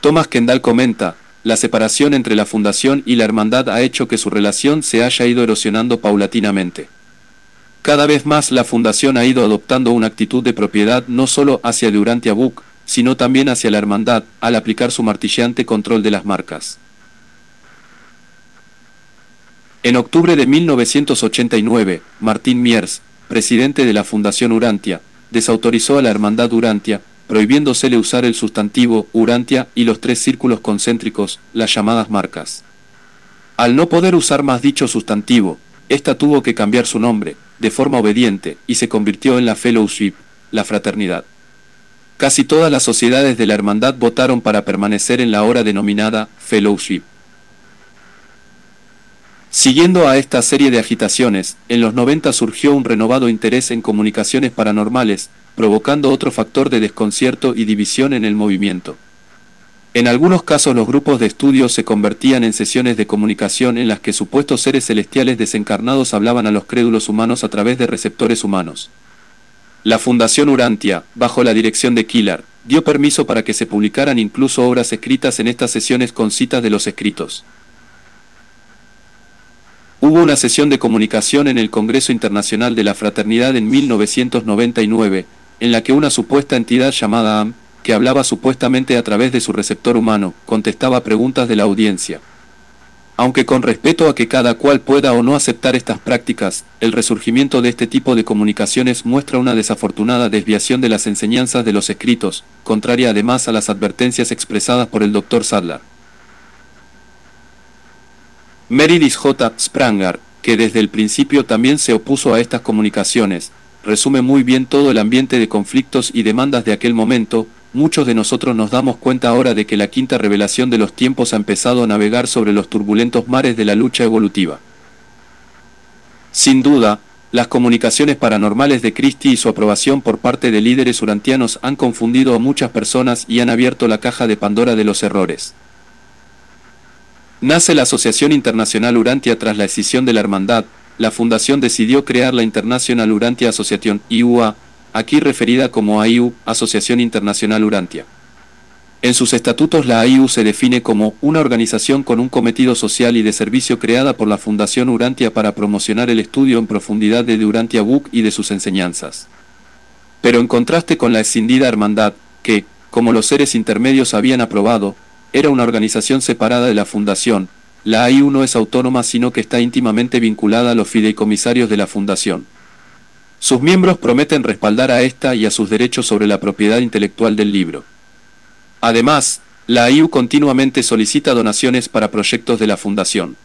Thomas Kendall comenta, la separación entre la Fundación y la Hermandad ha hecho que su relación se haya ido erosionando paulatinamente. Cada vez más la Fundación ha ido adoptando una actitud de propiedad no solo hacia Urantia Book, sino también hacia la hermandad, al aplicar su martillante control de las marcas. En octubre de 1989, Martín Miers, presidente de la Fundación Urantia, desautorizó a la Hermandad Urantia, prohibiéndosele usar el sustantivo Urantia y los tres círculos concéntricos, las llamadas marcas. Al no poder usar más dicho sustantivo, ésta tuvo que cambiar su nombre, de forma obediente, y se convirtió en la Fellowship, la fraternidad. Casi todas las sociedades de la hermandad votaron para permanecer en la hora denominada Fellowship. Siguiendo a esta serie de agitaciones, en los 90 surgió un renovado interés en comunicaciones paranormales, provocando otro factor de desconcierto y división en el movimiento. En algunos casos los grupos de estudio se convertían en sesiones de comunicación en las que supuestos seres celestiales desencarnados hablaban a los crédulos humanos a través de receptores humanos. La Fundación Urantia, bajo la dirección de Killar, dio permiso para que se publicaran incluso obras escritas en estas sesiones con citas de los escritos. Hubo una sesión de comunicación en el Congreso Internacional de la Fraternidad en 1999, en la que una supuesta entidad llamada AM, que hablaba supuestamente a través de su receptor humano, contestaba preguntas de la audiencia. Aunque con respeto a que cada cual pueda o no aceptar estas prácticas, el resurgimiento de este tipo de comunicaciones muestra una desafortunada desviación de las enseñanzas de los escritos, contraria además a las advertencias expresadas por el Dr. Sadler. Meredith J. Spranger, que desde el principio también se opuso a estas comunicaciones, resume muy bien todo el ambiente de conflictos y demandas de aquel momento, muchos de nosotros nos damos cuenta ahora de que la quinta revelación de los tiempos ha empezado a navegar sobre los turbulentos mares de la lucha evolutiva. Sin duda, las comunicaciones paranormales de Christie y su aprobación por parte de líderes urantianos han confundido a muchas personas y han abierto la caja de Pandora de los errores. Nace la Asociación Internacional Urantia tras la escisión de la Hermandad, la Fundación decidió crear la International Urantia Association, IUA, aquí referida como AIU, Asociación Internacional Urantia. En sus estatutos la AIU se define como una organización con un cometido social y de servicio creada por la Fundación Urantia para promocionar el estudio en profundidad de Urantia Book y de sus enseñanzas. Pero en contraste con la escindida hermandad, que, como los seres intermedios habían aprobado, era una organización separada de la Fundación, la AIU no es autónoma sino que está íntimamente vinculada a los fideicomisarios de la Fundación. Sus miembros prometen respaldar a esta y a sus derechos sobre la propiedad intelectual del libro. Además, la AIU continuamente solicita donaciones para proyectos de la Fundación.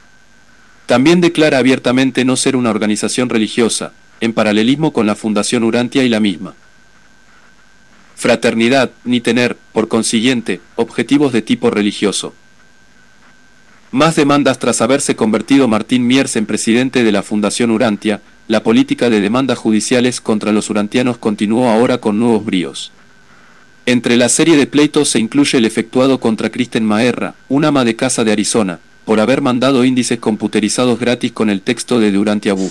También declara abiertamente no ser una organización religiosa, en paralelismo con la Fundación Urantia y la misma. Fraternidad, ni tener, por consiguiente, objetivos de tipo religioso. Más demandas tras haberse convertido Martín Miers en presidente de la Fundación Urantia, la política de demandas judiciales contra los urantianos continuó ahora con nuevos bríos. Entre la serie de pleitos se incluye el efectuado contra Kristen Maerra, una ama de casa de Arizona, por haber mandado índices computerizados gratis con el texto de Durantia Bu.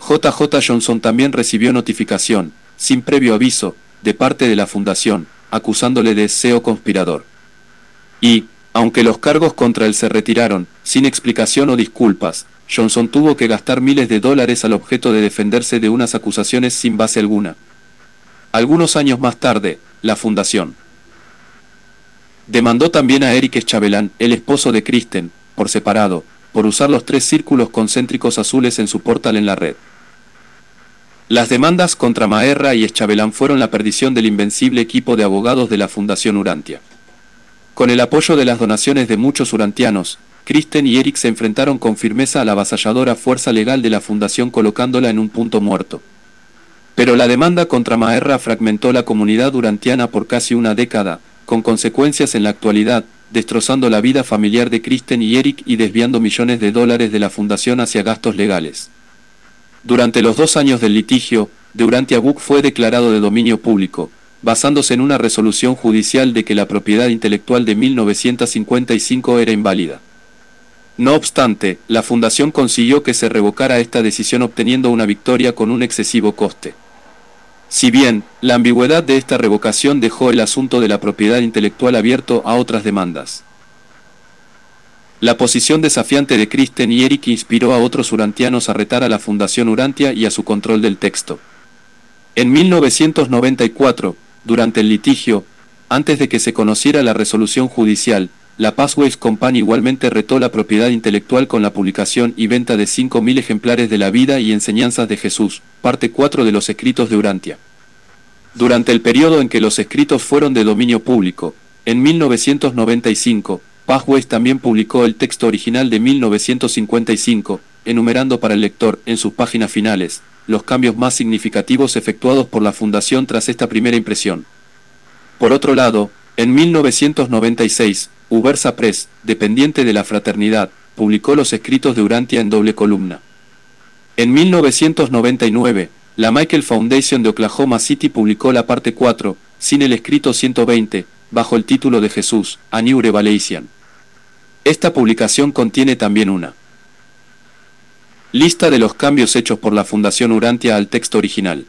JJ Johnson también recibió notificación, sin previo aviso, de parte de la fundación, acusándole de SEO conspirador. Y, aunque los cargos contra él se retiraron, sin explicación o disculpas, Johnson tuvo que gastar miles de dólares al objeto de defenderse de unas acusaciones sin base alguna. Algunos años más tarde, la fundación demandó también a Eric Chabelán, el esposo de Kristen, por separado, por usar los tres círculos concéntricos azules en su portal en la red. Las demandas contra Maerra y Eschabelán fueron la perdición del invencible equipo de abogados de la Fundación Urantia. Con el apoyo de las donaciones de muchos urantianos, Kristen y Eric se enfrentaron con firmeza a la avasalladora fuerza legal de la Fundación colocándola en un punto muerto. Pero la demanda contra Maerra fragmentó la comunidad urantiana por casi una década, con consecuencias en la actualidad, destrozando la vida familiar de Kristen y Eric y desviando millones de dólares de la Fundación hacia gastos legales. Durante los dos años del litigio, Durantia Book fue declarado de dominio público, basándose en una resolución judicial de que la propiedad intelectual de 1955 era inválida. No obstante, la Fundación consiguió que se revocara esta decisión obteniendo una victoria con un excesivo coste. Si bien, la ambigüedad de esta revocación dejó el asunto de la propiedad intelectual abierto a otras demandas. La posición desafiante de Kristen y Eric inspiró a otros urantianos a retar a la Fundación Urantia y a su control del texto. En 1994, durante el litigio, antes de que se conociera la resolución judicial, la Passways Company igualmente retó la propiedad intelectual con la publicación y venta de 5.000 ejemplares de la vida y enseñanzas de Jesús, parte 4 de los escritos de Urantia. Durante el periodo en que los escritos fueron de dominio público, en 1995, Pathways también publicó el texto original de 1955, enumerando para el lector, en sus páginas finales, los cambios más significativos efectuados por la Fundación tras esta primera impresión. Por otro lado, en 1996, Ubersa Press, dependiente de la fraternidad, publicó los escritos de Urantia en doble columna. En 1999, la Michael Foundation de Oklahoma City publicó la parte 4, sin el escrito 120, bajo el título de Jesús, a New Revelation. Esta publicación contiene también una lista de los cambios hechos por la Fundación Urantia al texto original.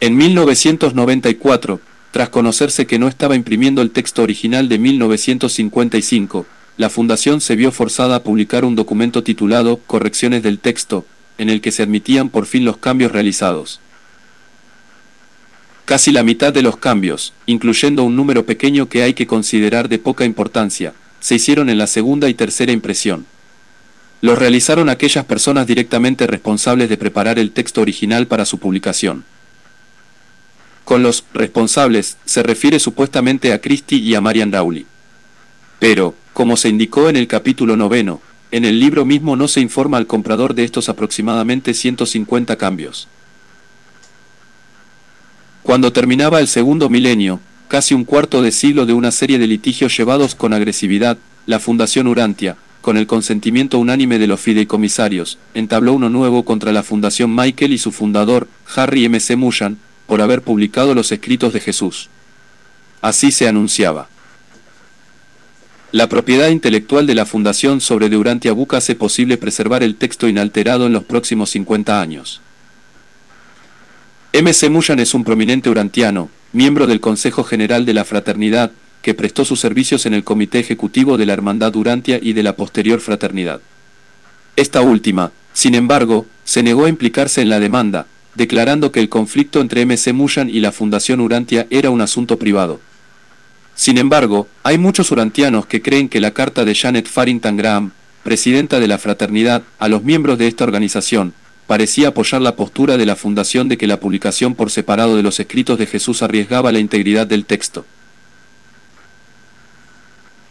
En 1994, tras conocerse que no estaba imprimiendo el texto original de 1955, la Fundación se vio forzada a publicar un documento titulado Correcciones del texto, en el que se admitían por fin los cambios realizados. Casi la mitad de los cambios, incluyendo un número pequeño que hay que considerar de poca importancia, se hicieron en la segunda y tercera impresión. Los realizaron aquellas personas directamente responsables de preparar el texto original para su publicación. Con los responsables se refiere supuestamente a Christie y a Marian Rowley. Pero, como se indicó en el capítulo noveno, en el libro mismo no se informa al comprador de estos aproximadamente 150 cambios. Cuando terminaba el segundo milenio, casi un cuarto de siglo de una serie de litigios llevados con agresividad, la Fundación Urantia, con el consentimiento unánime de los fideicomisarios, entabló uno nuevo contra la Fundación Michael y su fundador, Harry M. C. Mushan, por haber publicado los escritos de Jesús. Así se anunciaba. La propiedad intelectual de la Fundación sobre Urantia Book hace posible preservar el texto inalterado en los próximos 50 años. M.C. Mushan es un prominente urantiano, miembro del Consejo General de la Fraternidad, que prestó sus servicios en el Comité Ejecutivo de la Hermandad Urantia y de la posterior Fraternidad. Esta última, sin embargo, se negó a implicarse en la demanda, declarando que el conflicto entre M.C. Mushan y la Fundación Urantia era un asunto privado. Sin embargo, hay muchos urantianos que creen que la carta de Janet Farrington Graham, presidenta de la Fraternidad, a los miembros de esta organización, parecía apoyar la postura de la Fundación de que la publicación por separado de los escritos de Jesús arriesgaba la integridad del texto.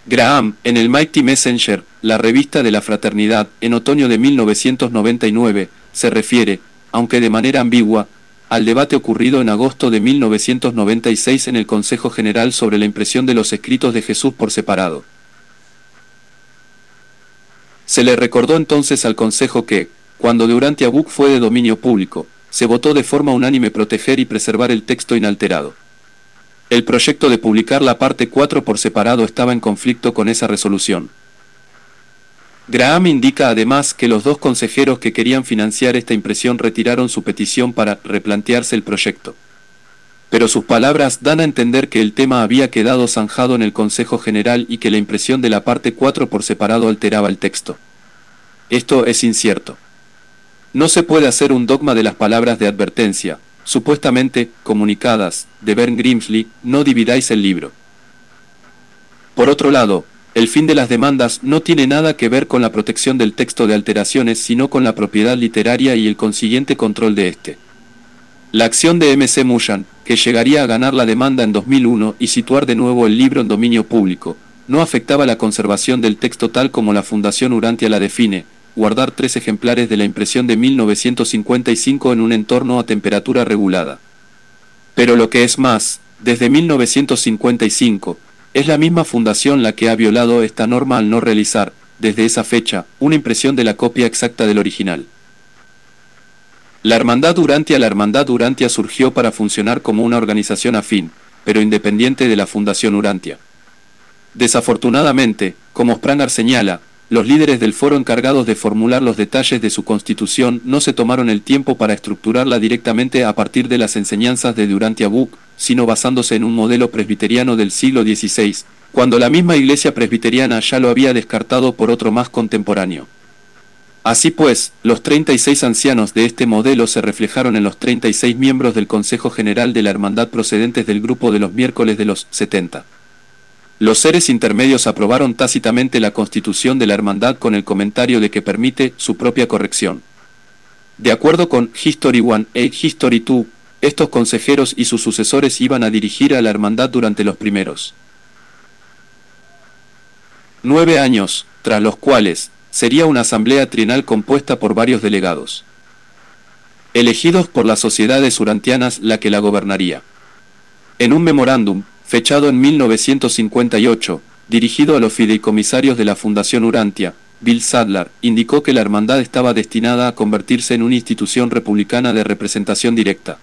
Graham, en el Mighty Messenger, la revista de la Fraternidad, en otoño de 1999, se refiere, aunque de manera ambigua, al debate ocurrido en agosto de 1996 en el Consejo General sobre la impresión de los escritos de Jesús por separado. Se le recordó entonces al Consejo que, cuando Durante Abuk fue de dominio público, se votó de forma unánime proteger y preservar el texto inalterado. El proyecto de publicar la parte 4 por separado estaba en conflicto con esa resolución. Graham indica además que los dos consejeros que querían financiar esta impresión retiraron su petición para replantearse el proyecto. Pero sus palabras dan a entender que el tema había quedado zanjado en el Consejo General y que la impresión de la parte 4 por separado alteraba el texto. Esto es incierto. No se puede hacer un dogma de las palabras de advertencia, supuestamente comunicadas, de Bern Grimsley, no dividáis el libro. Por otro lado, el fin de las demandas no tiene nada que ver con la protección del texto de alteraciones, sino con la propiedad literaria y el consiguiente control de éste. La acción de MC Mushan, que llegaría a ganar la demanda en 2001 y situar de nuevo el libro en dominio público, no afectaba la conservación del texto tal como la Fundación Urantia la define, guardar tres ejemplares de la impresión de 1955 en un entorno a temperatura regulada. Pero lo que es más, desde 1955, es la misma fundación la que ha violado esta norma al no realizar, desde esa fecha, una impresión de la copia exacta del original. La Hermandad Urantia La Hermandad Urantia surgió para funcionar como una organización afín, pero independiente de la Fundación Urantia. Desafortunadamente, como Spranger señala, los líderes del foro encargados de formular los detalles de su constitución no se tomaron el tiempo para estructurarla directamente a partir de las enseñanzas de Durantia Book, sino basándose en un modelo presbiteriano del siglo XVI, cuando la misma iglesia presbiteriana ya lo había descartado por otro más contemporáneo. Así pues, los 36 ancianos de este modelo se reflejaron en los 36 miembros del Consejo General de la Hermandad procedentes del grupo de los miércoles de los 70. Los seres intermedios aprobaron tácitamente la constitución de la hermandad con el comentario de que permite su propia corrección. De acuerdo con History One e History Two, estos consejeros y sus sucesores iban a dirigir a la hermandad durante los primeros nueve años, tras los cuales sería una asamblea trienal compuesta por varios delegados, elegidos por las sociedades urantianas la que la gobernaría. En un memorándum, fechado en 1958, dirigido a los fideicomisarios de la Fundación Urantia, Bill Sadler, indicó que la hermandad estaba destinada a convertirse en una institución republicana de representación directa.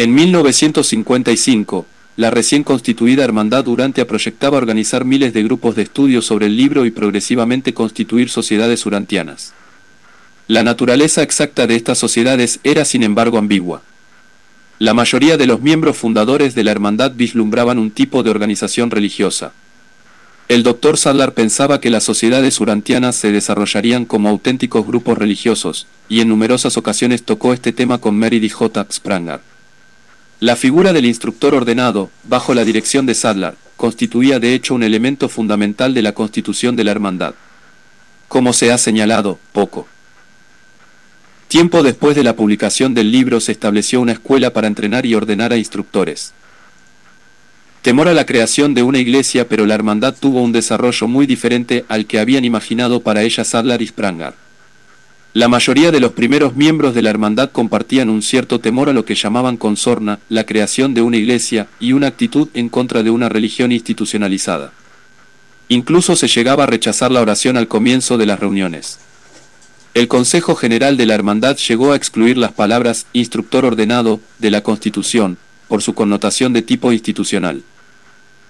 En 1955, la recién constituida Hermandad Urantia proyectaba organizar miles de grupos de estudio sobre el libro y progresivamente constituir sociedades urantianas. La naturaleza exacta de estas sociedades era sin embargo ambigua. La mayoría de los miembros fundadores de la hermandad vislumbraban un tipo de organización religiosa. El doctor Sadler pensaba que las sociedades urantianas se desarrollarían como auténticos grupos religiosos, y en numerosas ocasiones tocó este tema con Mary J. Spranger. La figura del instructor ordenado, bajo la dirección de Sadler, constituía de hecho un elemento fundamental de la constitución de la hermandad. Como se ha señalado, poco. Tiempo después de la publicación del libro se estableció una escuela para entrenar y ordenar a instructores. Temor a la creación de una iglesia, pero la hermandad tuvo un desarrollo muy diferente al que habían imaginado para ella Sadler y Spranger. La mayoría de los primeros miembros de la hermandad compartían un cierto temor a lo que llamaban consorna, la creación de una iglesia, y una actitud en contra de una religión institucionalizada. Incluso se llegaba a rechazar la oración al comienzo de las reuniones. El Consejo General de la Hermandad llegó a excluir las palabras instructor ordenado de la Constitución, por su connotación de tipo institucional.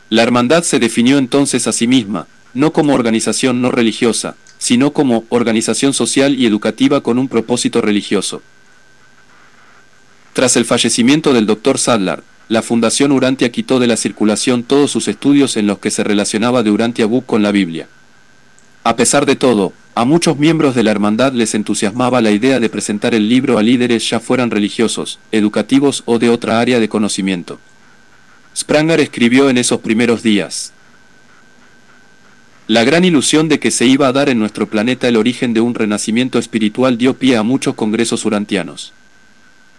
La Hermandad se definió entonces a sí misma, no como organización no religiosa, sino como organización social y educativa con un propósito religioso. Tras el fallecimiento del Dr. Sadler, la Fundación Urantia quitó de la circulación todos sus estudios en los que se relacionaba de Urantia Book con la Biblia. A pesar de todo, a muchos miembros de la hermandad les entusiasmaba la idea de presentar el libro a líderes ya fueran religiosos, educativos o de otra área de conocimiento. Spranger escribió en esos primeros días. La gran ilusión de que se iba a dar en nuestro planeta el origen de un renacimiento espiritual dio pie a muchos congresos urantianos.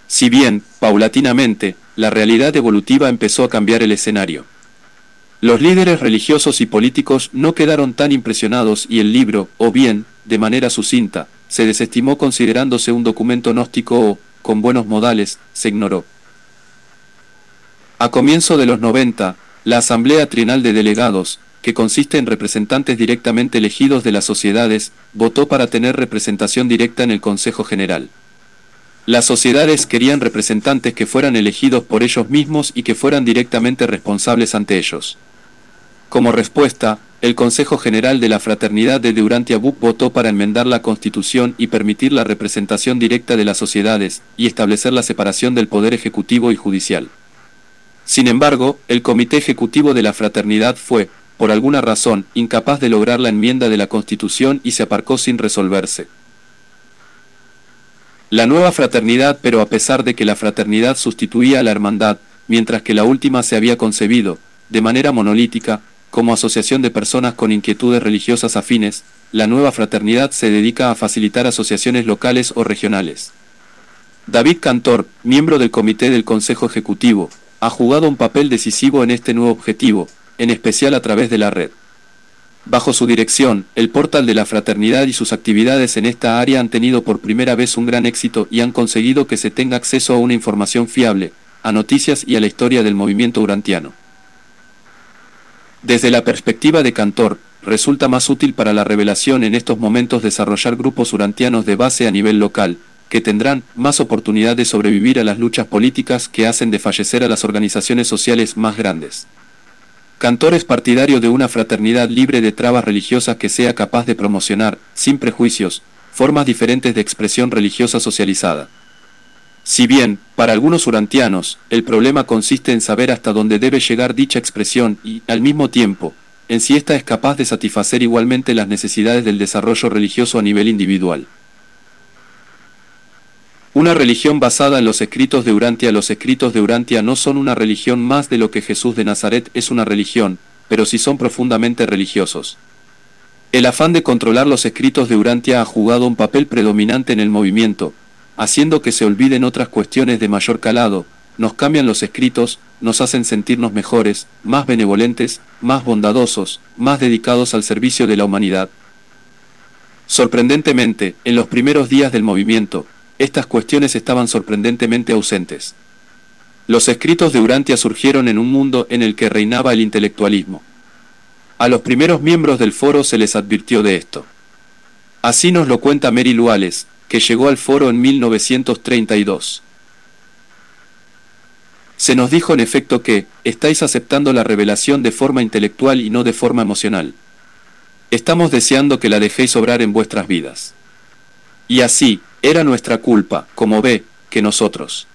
Si bien, paulatinamente, la realidad evolutiva empezó a cambiar el escenario. Los líderes religiosos y políticos no quedaron tan impresionados y el libro, o bien, de manera sucinta, se desestimó considerándose un documento gnóstico o, con buenos modales, se ignoró. A comienzo de los 90, la Asamblea Trienal de Delegados, que consiste en representantes directamente elegidos de las sociedades, votó para tener representación directa en el Consejo General. Las sociedades querían representantes que fueran elegidos por ellos mismos y que fueran directamente responsables ante ellos. Como respuesta, el Consejo General de la Fraternidad de Durantia Buc votó para enmendar la Constitución y permitir la representación directa de las sociedades, y establecer la separación del Poder Ejecutivo y Judicial. Sin embargo, el Comité Ejecutivo de la Fraternidad fue, por alguna razón, incapaz de lograr la enmienda de la Constitución y se aparcó sin resolverse. La nueva fraternidad, pero a pesar de que la fraternidad sustituía a la hermandad, mientras que la última se había concebido, de manera monolítica, como asociación de personas con inquietudes religiosas afines, la nueva fraternidad se dedica a facilitar asociaciones locales o regionales. David Cantor, miembro del comité del Consejo Ejecutivo, ha jugado un papel decisivo en este nuevo objetivo, en especial a través de la red. Bajo su dirección, el portal de la fraternidad y sus actividades en esta área han tenido por primera vez un gran éxito y han conseguido que se tenga acceso a una información fiable, a noticias y a la historia del movimiento urantiano. Desde la perspectiva de Cantor, resulta más útil para la revelación en estos momentos desarrollar grupos urantianos de base a nivel local, que tendrán más oportunidad de sobrevivir a las luchas políticas que hacen de fallecer a las organizaciones sociales más grandes. Cantor es partidario de una fraternidad libre de trabas religiosas que sea capaz de promocionar, sin prejuicios, formas diferentes de expresión religiosa socializada. Si bien, para algunos urantianos, el problema consiste en saber hasta dónde debe llegar dicha expresión y, al mismo tiempo, en si ésta es capaz de satisfacer igualmente las necesidades del desarrollo religioso a nivel individual. Una religión basada en los escritos de Urantia Los escritos de Urantia no son una religión más de lo que Jesús de Nazaret es una religión, pero sí son profundamente religiosos. El afán de controlar los escritos de Urantia ha jugado un papel predominante en el movimiento, haciendo que se olviden otras cuestiones de mayor calado, nos cambian los escritos, nos hacen sentirnos mejores, más benevolentes, más bondadosos, más dedicados al servicio de la humanidad. Sorprendentemente, en los primeros días del movimiento, estas cuestiones estaban sorprendentemente ausentes. Los escritos de Urantia surgieron en un mundo en el que reinaba el intelectualismo. A los primeros miembros del foro se les advirtió de esto. Así nos lo cuenta Mary Luales, que llegó al foro en 1932. Se nos dijo en efecto que, estáis aceptando la revelación de forma intelectual y no de forma emocional. Estamos deseando que la dejéis obrar en vuestras vidas. Y así, era nuestra culpa, como ve, que nosotros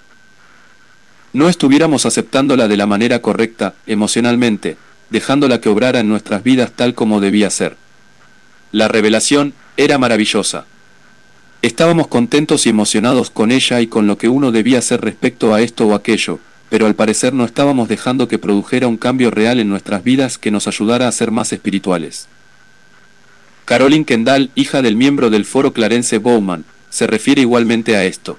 no estuviéramos aceptándola de la manera correcta, emocionalmente, dejándola que obrara en nuestras vidas tal como debía ser. La revelación era maravillosa. Estábamos contentos y emocionados con ella y con lo que uno debía hacer respecto a esto o aquello, pero al parecer no estábamos dejando que produjera un cambio real en nuestras vidas que nos ayudara a ser más espirituales. Caroline Kendall, hija del miembro del foro Clarence Bowman, se refiere igualmente a esto.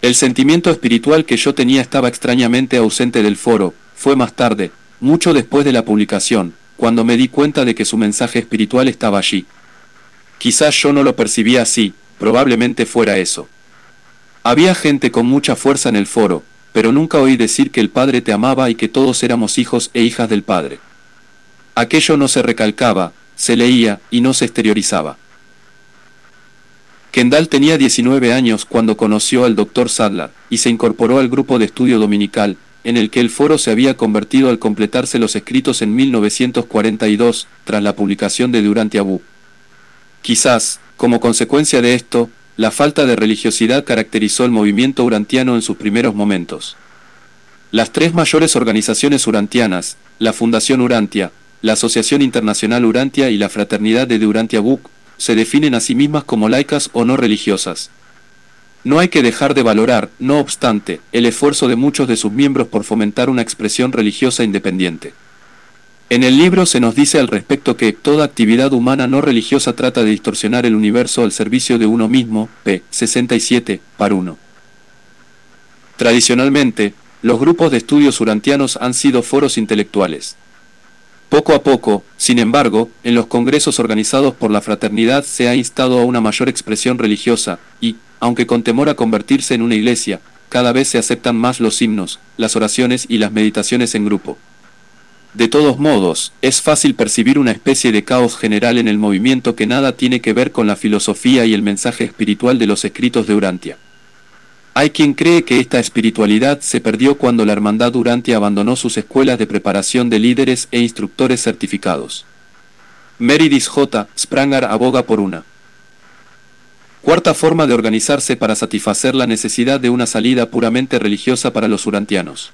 El sentimiento espiritual que yo tenía estaba extrañamente ausente del foro, fue más tarde, mucho después de la publicación, cuando me di cuenta de que su mensaje espiritual estaba allí. Quizás yo no lo percibía así, probablemente fuera eso. Había gente con mucha fuerza en el foro, pero nunca oí decir que el Padre te amaba y que todos éramos hijos e hijas del Padre. Aquello no se recalcaba, se leía y no se exteriorizaba. Kendall tenía 19 años cuando conoció al Dr. Sadler, y se incorporó al grupo de estudio dominical, en el que el foro se había convertido al completarse los escritos en 1942, tras la publicación de Durante Abu. Quizás, como consecuencia de esto, la falta de religiosidad caracterizó el movimiento urantiano en sus primeros momentos. Las tres mayores organizaciones urantianas, la Fundación Urantia, la Asociación Internacional Urantia y la Fraternidad de Urantia Buc, se definen a sí mismas como laicas o no religiosas. No hay que dejar de valorar, no obstante, el esfuerzo de muchos de sus miembros por fomentar una expresión religiosa independiente. En el libro se nos dice al respecto que toda actividad humana no religiosa trata de distorsionar el universo al servicio de uno mismo, p. 67, par 1. Tradicionalmente, los grupos de estudios urantianos han sido foros intelectuales. Poco a poco, sin embargo, en los congresos organizados por la fraternidad se ha instado a una mayor expresión religiosa, y, aunque con temor a convertirse en una iglesia, cada vez se aceptan más los himnos, las oraciones y las meditaciones en grupo. De todos modos, es fácil percibir una especie de caos general en el movimiento que nada tiene que ver con la filosofía y el mensaje espiritual de los escritos de Urantia. Hay quien cree que esta espiritualidad se perdió cuando la hermandad Urantia abandonó sus escuelas de preparación de líderes e instructores certificados. Meridis J. Spranger aboga por una cuarta forma de organizarse para satisfacer la necesidad de una salida puramente religiosa para los urantianos.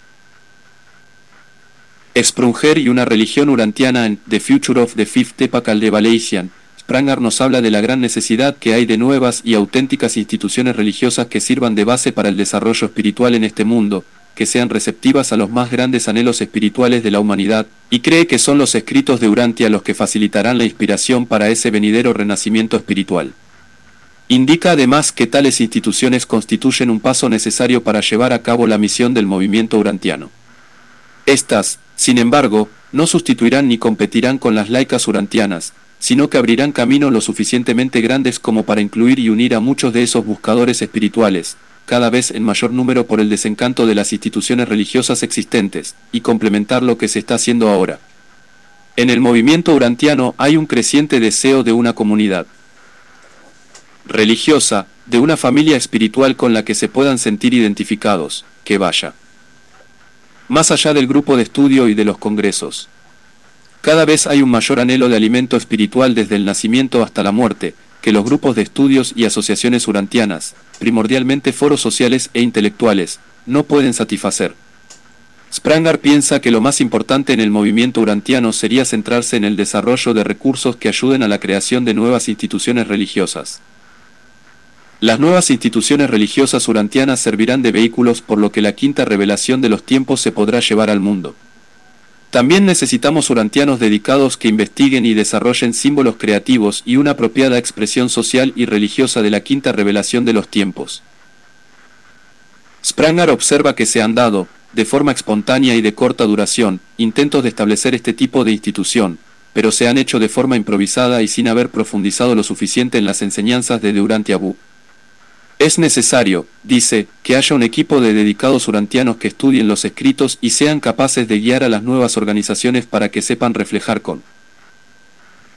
Sprunger y una religión urantiana en The Future of the Fifth Epochal de Valesian. Spranger nos habla de la gran necesidad que hay de nuevas y auténticas instituciones religiosas que sirvan de base para el desarrollo espiritual en este mundo, que sean receptivas a los más grandes anhelos espirituales de la humanidad, y cree que son los escritos de Urantia los que facilitarán la inspiración para ese venidero renacimiento espiritual. Indica además que tales instituciones constituyen un paso necesario para llevar a cabo la misión del movimiento urantiano. Estas, sin embargo, no sustituirán ni competirán con las laicas urantianas, sino que abrirán camino lo suficientemente grandes como para incluir y unir a muchos de esos buscadores espirituales, cada vez en mayor número por el desencanto de las instituciones religiosas existentes, y complementar lo que se está haciendo ahora. En el movimiento urantiano hay un creciente deseo de una comunidad religiosa, de una familia espiritual con la que se puedan sentir identificados, que vaya más allá del grupo de estudio y de los congresos. Cada vez hay un mayor anhelo de alimento espiritual desde el nacimiento hasta la muerte, que los grupos de estudios y asociaciones urantianas, primordialmente foros sociales e intelectuales, no pueden satisfacer. Spranger piensa que lo más importante en el movimiento urantiano sería centrarse en el desarrollo de recursos que ayuden a la creación de nuevas instituciones religiosas. Las nuevas instituciones religiosas urantianas servirán de vehículos por lo que la quinta revelación de los tiempos se podrá llevar al mundo. También necesitamos urantianos dedicados que investiguen y desarrollen símbolos creativos y una apropiada expresión social y religiosa de la quinta revelación de los tiempos. Spranger observa que se han dado, de forma espontánea y de corta duración, intentos de establecer este tipo de institución, pero se han hecho de forma improvisada y sin haber profundizado lo suficiente en las enseñanzas de Durante Abu. Es necesario, dice, que haya un equipo de dedicados urantianos que estudien los escritos y sean capaces de guiar a las nuevas organizaciones para que sepan reflejar con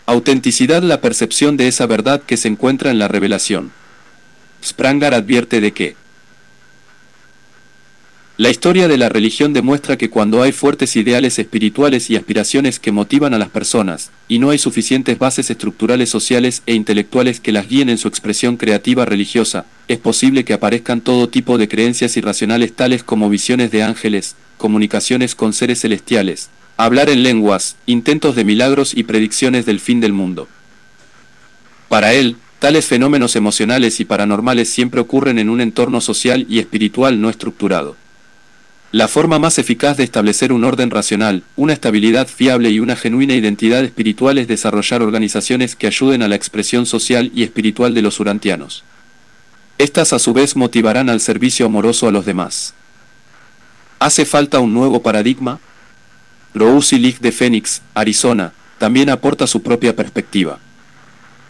autenticidad la percepción de esa verdad que se encuentra en la revelación. Spranger advierte de que la historia de la religión demuestra que cuando hay fuertes ideales espirituales y aspiraciones que motivan a las personas, y no hay suficientes bases estructurales sociales e intelectuales que las guíen en su expresión creativa religiosa, es posible que aparezcan todo tipo de creencias irracionales tales como visiones de ángeles, comunicaciones con seres celestiales, hablar en lenguas, intentos de milagros y predicciones del fin del mundo. Para él, tales fenómenos emocionales y paranormales siempre ocurren en un entorno social y espiritual no estructurado. La forma más eficaz de establecer un orden racional, una estabilidad fiable y una genuina identidad espiritual es desarrollar organizaciones que ayuden a la expresión social y espiritual de los urantianos. Estas a su vez motivarán al servicio amoroso a los demás. ¿Hace falta un nuevo paradigma? Rousi League de Phoenix, Arizona, también aporta su propia perspectiva.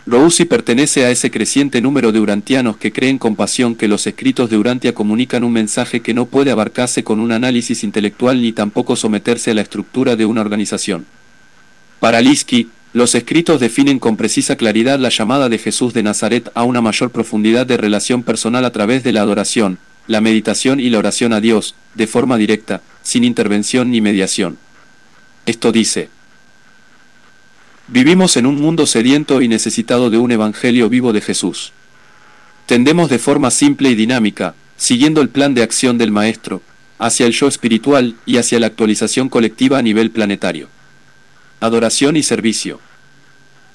Rousi pertenece a ese creciente número de urantianos que creen con pasión que los escritos de Urantia comunican un mensaje que no puede abarcarse con un análisis intelectual ni tampoco someterse a la estructura de una organización. Para Liski, los escritos definen con precisa claridad la llamada de Jesús de Nazaret a una mayor profundidad de relación personal a través de la adoración, la meditación y la oración a Dios, de forma directa, sin intervención ni mediación. Esto dice, Vivimos en un mundo sediento y necesitado de un Evangelio vivo de Jesús. Tendemos de forma simple y dinámica, siguiendo el plan de acción del Maestro, hacia el yo espiritual y hacia la actualización colectiva a nivel planetario. Adoración y servicio.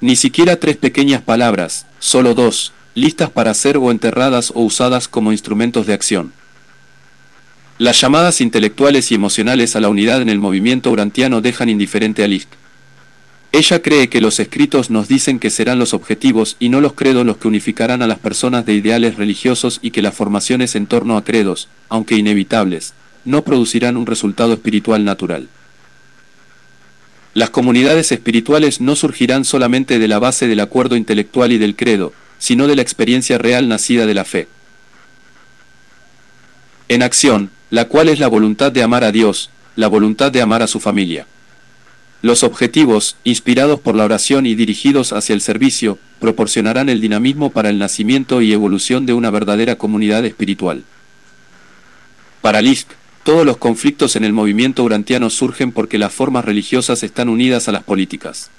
Ni siquiera tres pequeñas palabras, solo dos, listas para ser o enterradas o usadas como instrumentos de acción. Las llamadas intelectuales y emocionales a la unidad en el movimiento urantiano dejan indiferente a Lisk. Ella cree que los escritos nos dicen que serán los objetivos y no los credos los que unificarán a las personas de ideales religiosos y que las formaciones en torno a credos, aunque inevitables, no producirán un resultado espiritual natural. Las comunidades espirituales no surgirán solamente de la base del acuerdo intelectual y del credo, sino de la experiencia real nacida de la fe. en acción, la cual es la voluntad de amar a Dios, la voluntad de amar a su familia. Los objetivos, inspirados por la oración y dirigidos hacia el servicio, proporcionarán el dinamismo para el nacimiento y evolución de una verdadera comunidad espiritual. Para Lisk, todos los conflictos en el movimiento urantiano surgen porque las formas religiosas están unidas a las políticas.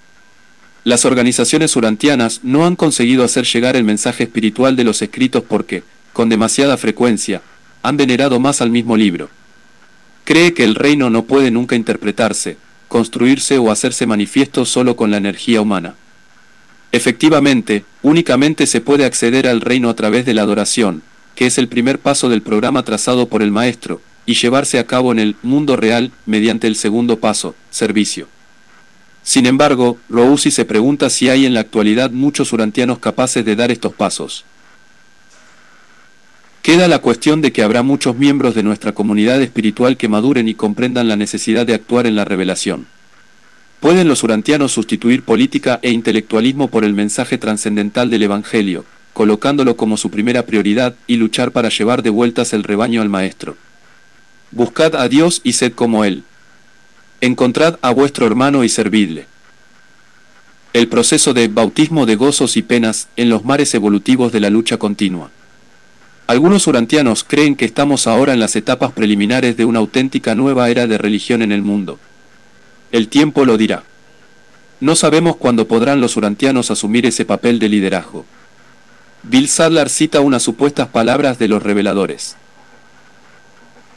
Las organizaciones urantianas no han conseguido hacer llegar el mensaje espiritual de los escritos porque, con demasiada frecuencia, han venerado más al mismo libro. Cree que el reino no puede nunca interpretarse, construirse o hacerse manifiesto solo con la energía humana. Efectivamente, únicamente se puede acceder al reino a través de la adoración, que es el primer paso del programa trazado por el Maestro, y llevarse a cabo en el mundo real mediante el segundo paso, servicio. Sin embargo, Rousi se pregunta si hay en la actualidad muchos urantianos capaces de dar estos pasos. Queda la cuestión de que habrá muchos miembros de nuestra comunidad espiritual que maduren y comprendan la necesidad de actuar en la revelación. ¿Pueden los urantianos sustituir política e intelectualismo por el mensaje trascendental del Evangelio, colocándolo como su primera prioridad y luchar para llevar de vueltas el rebaño al Maestro? Buscad a Dios y sed como Él. Encontrad a vuestro hermano y servidle. El proceso de bautismo de gozos y penas en los mares evolutivos de la lucha continua. Algunos urantianos creen que estamos ahora en las etapas preliminares de una auténtica nueva era de religión en el mundo. El tiempo lo dirá. No sabemos cuándo podrán los urantianos asumir ese papel de liderazgo. Bill Sadler cita unas supuestas palabras de los reveladores.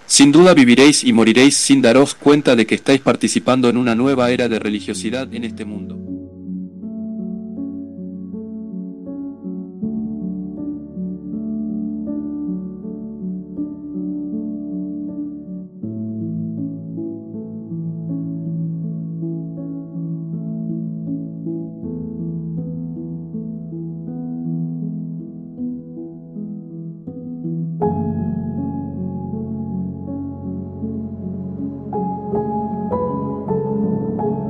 Sin duda viviréis y moriréis sin daros cuenta de que estáis participando en una nueva era de religiosidad en este mundo.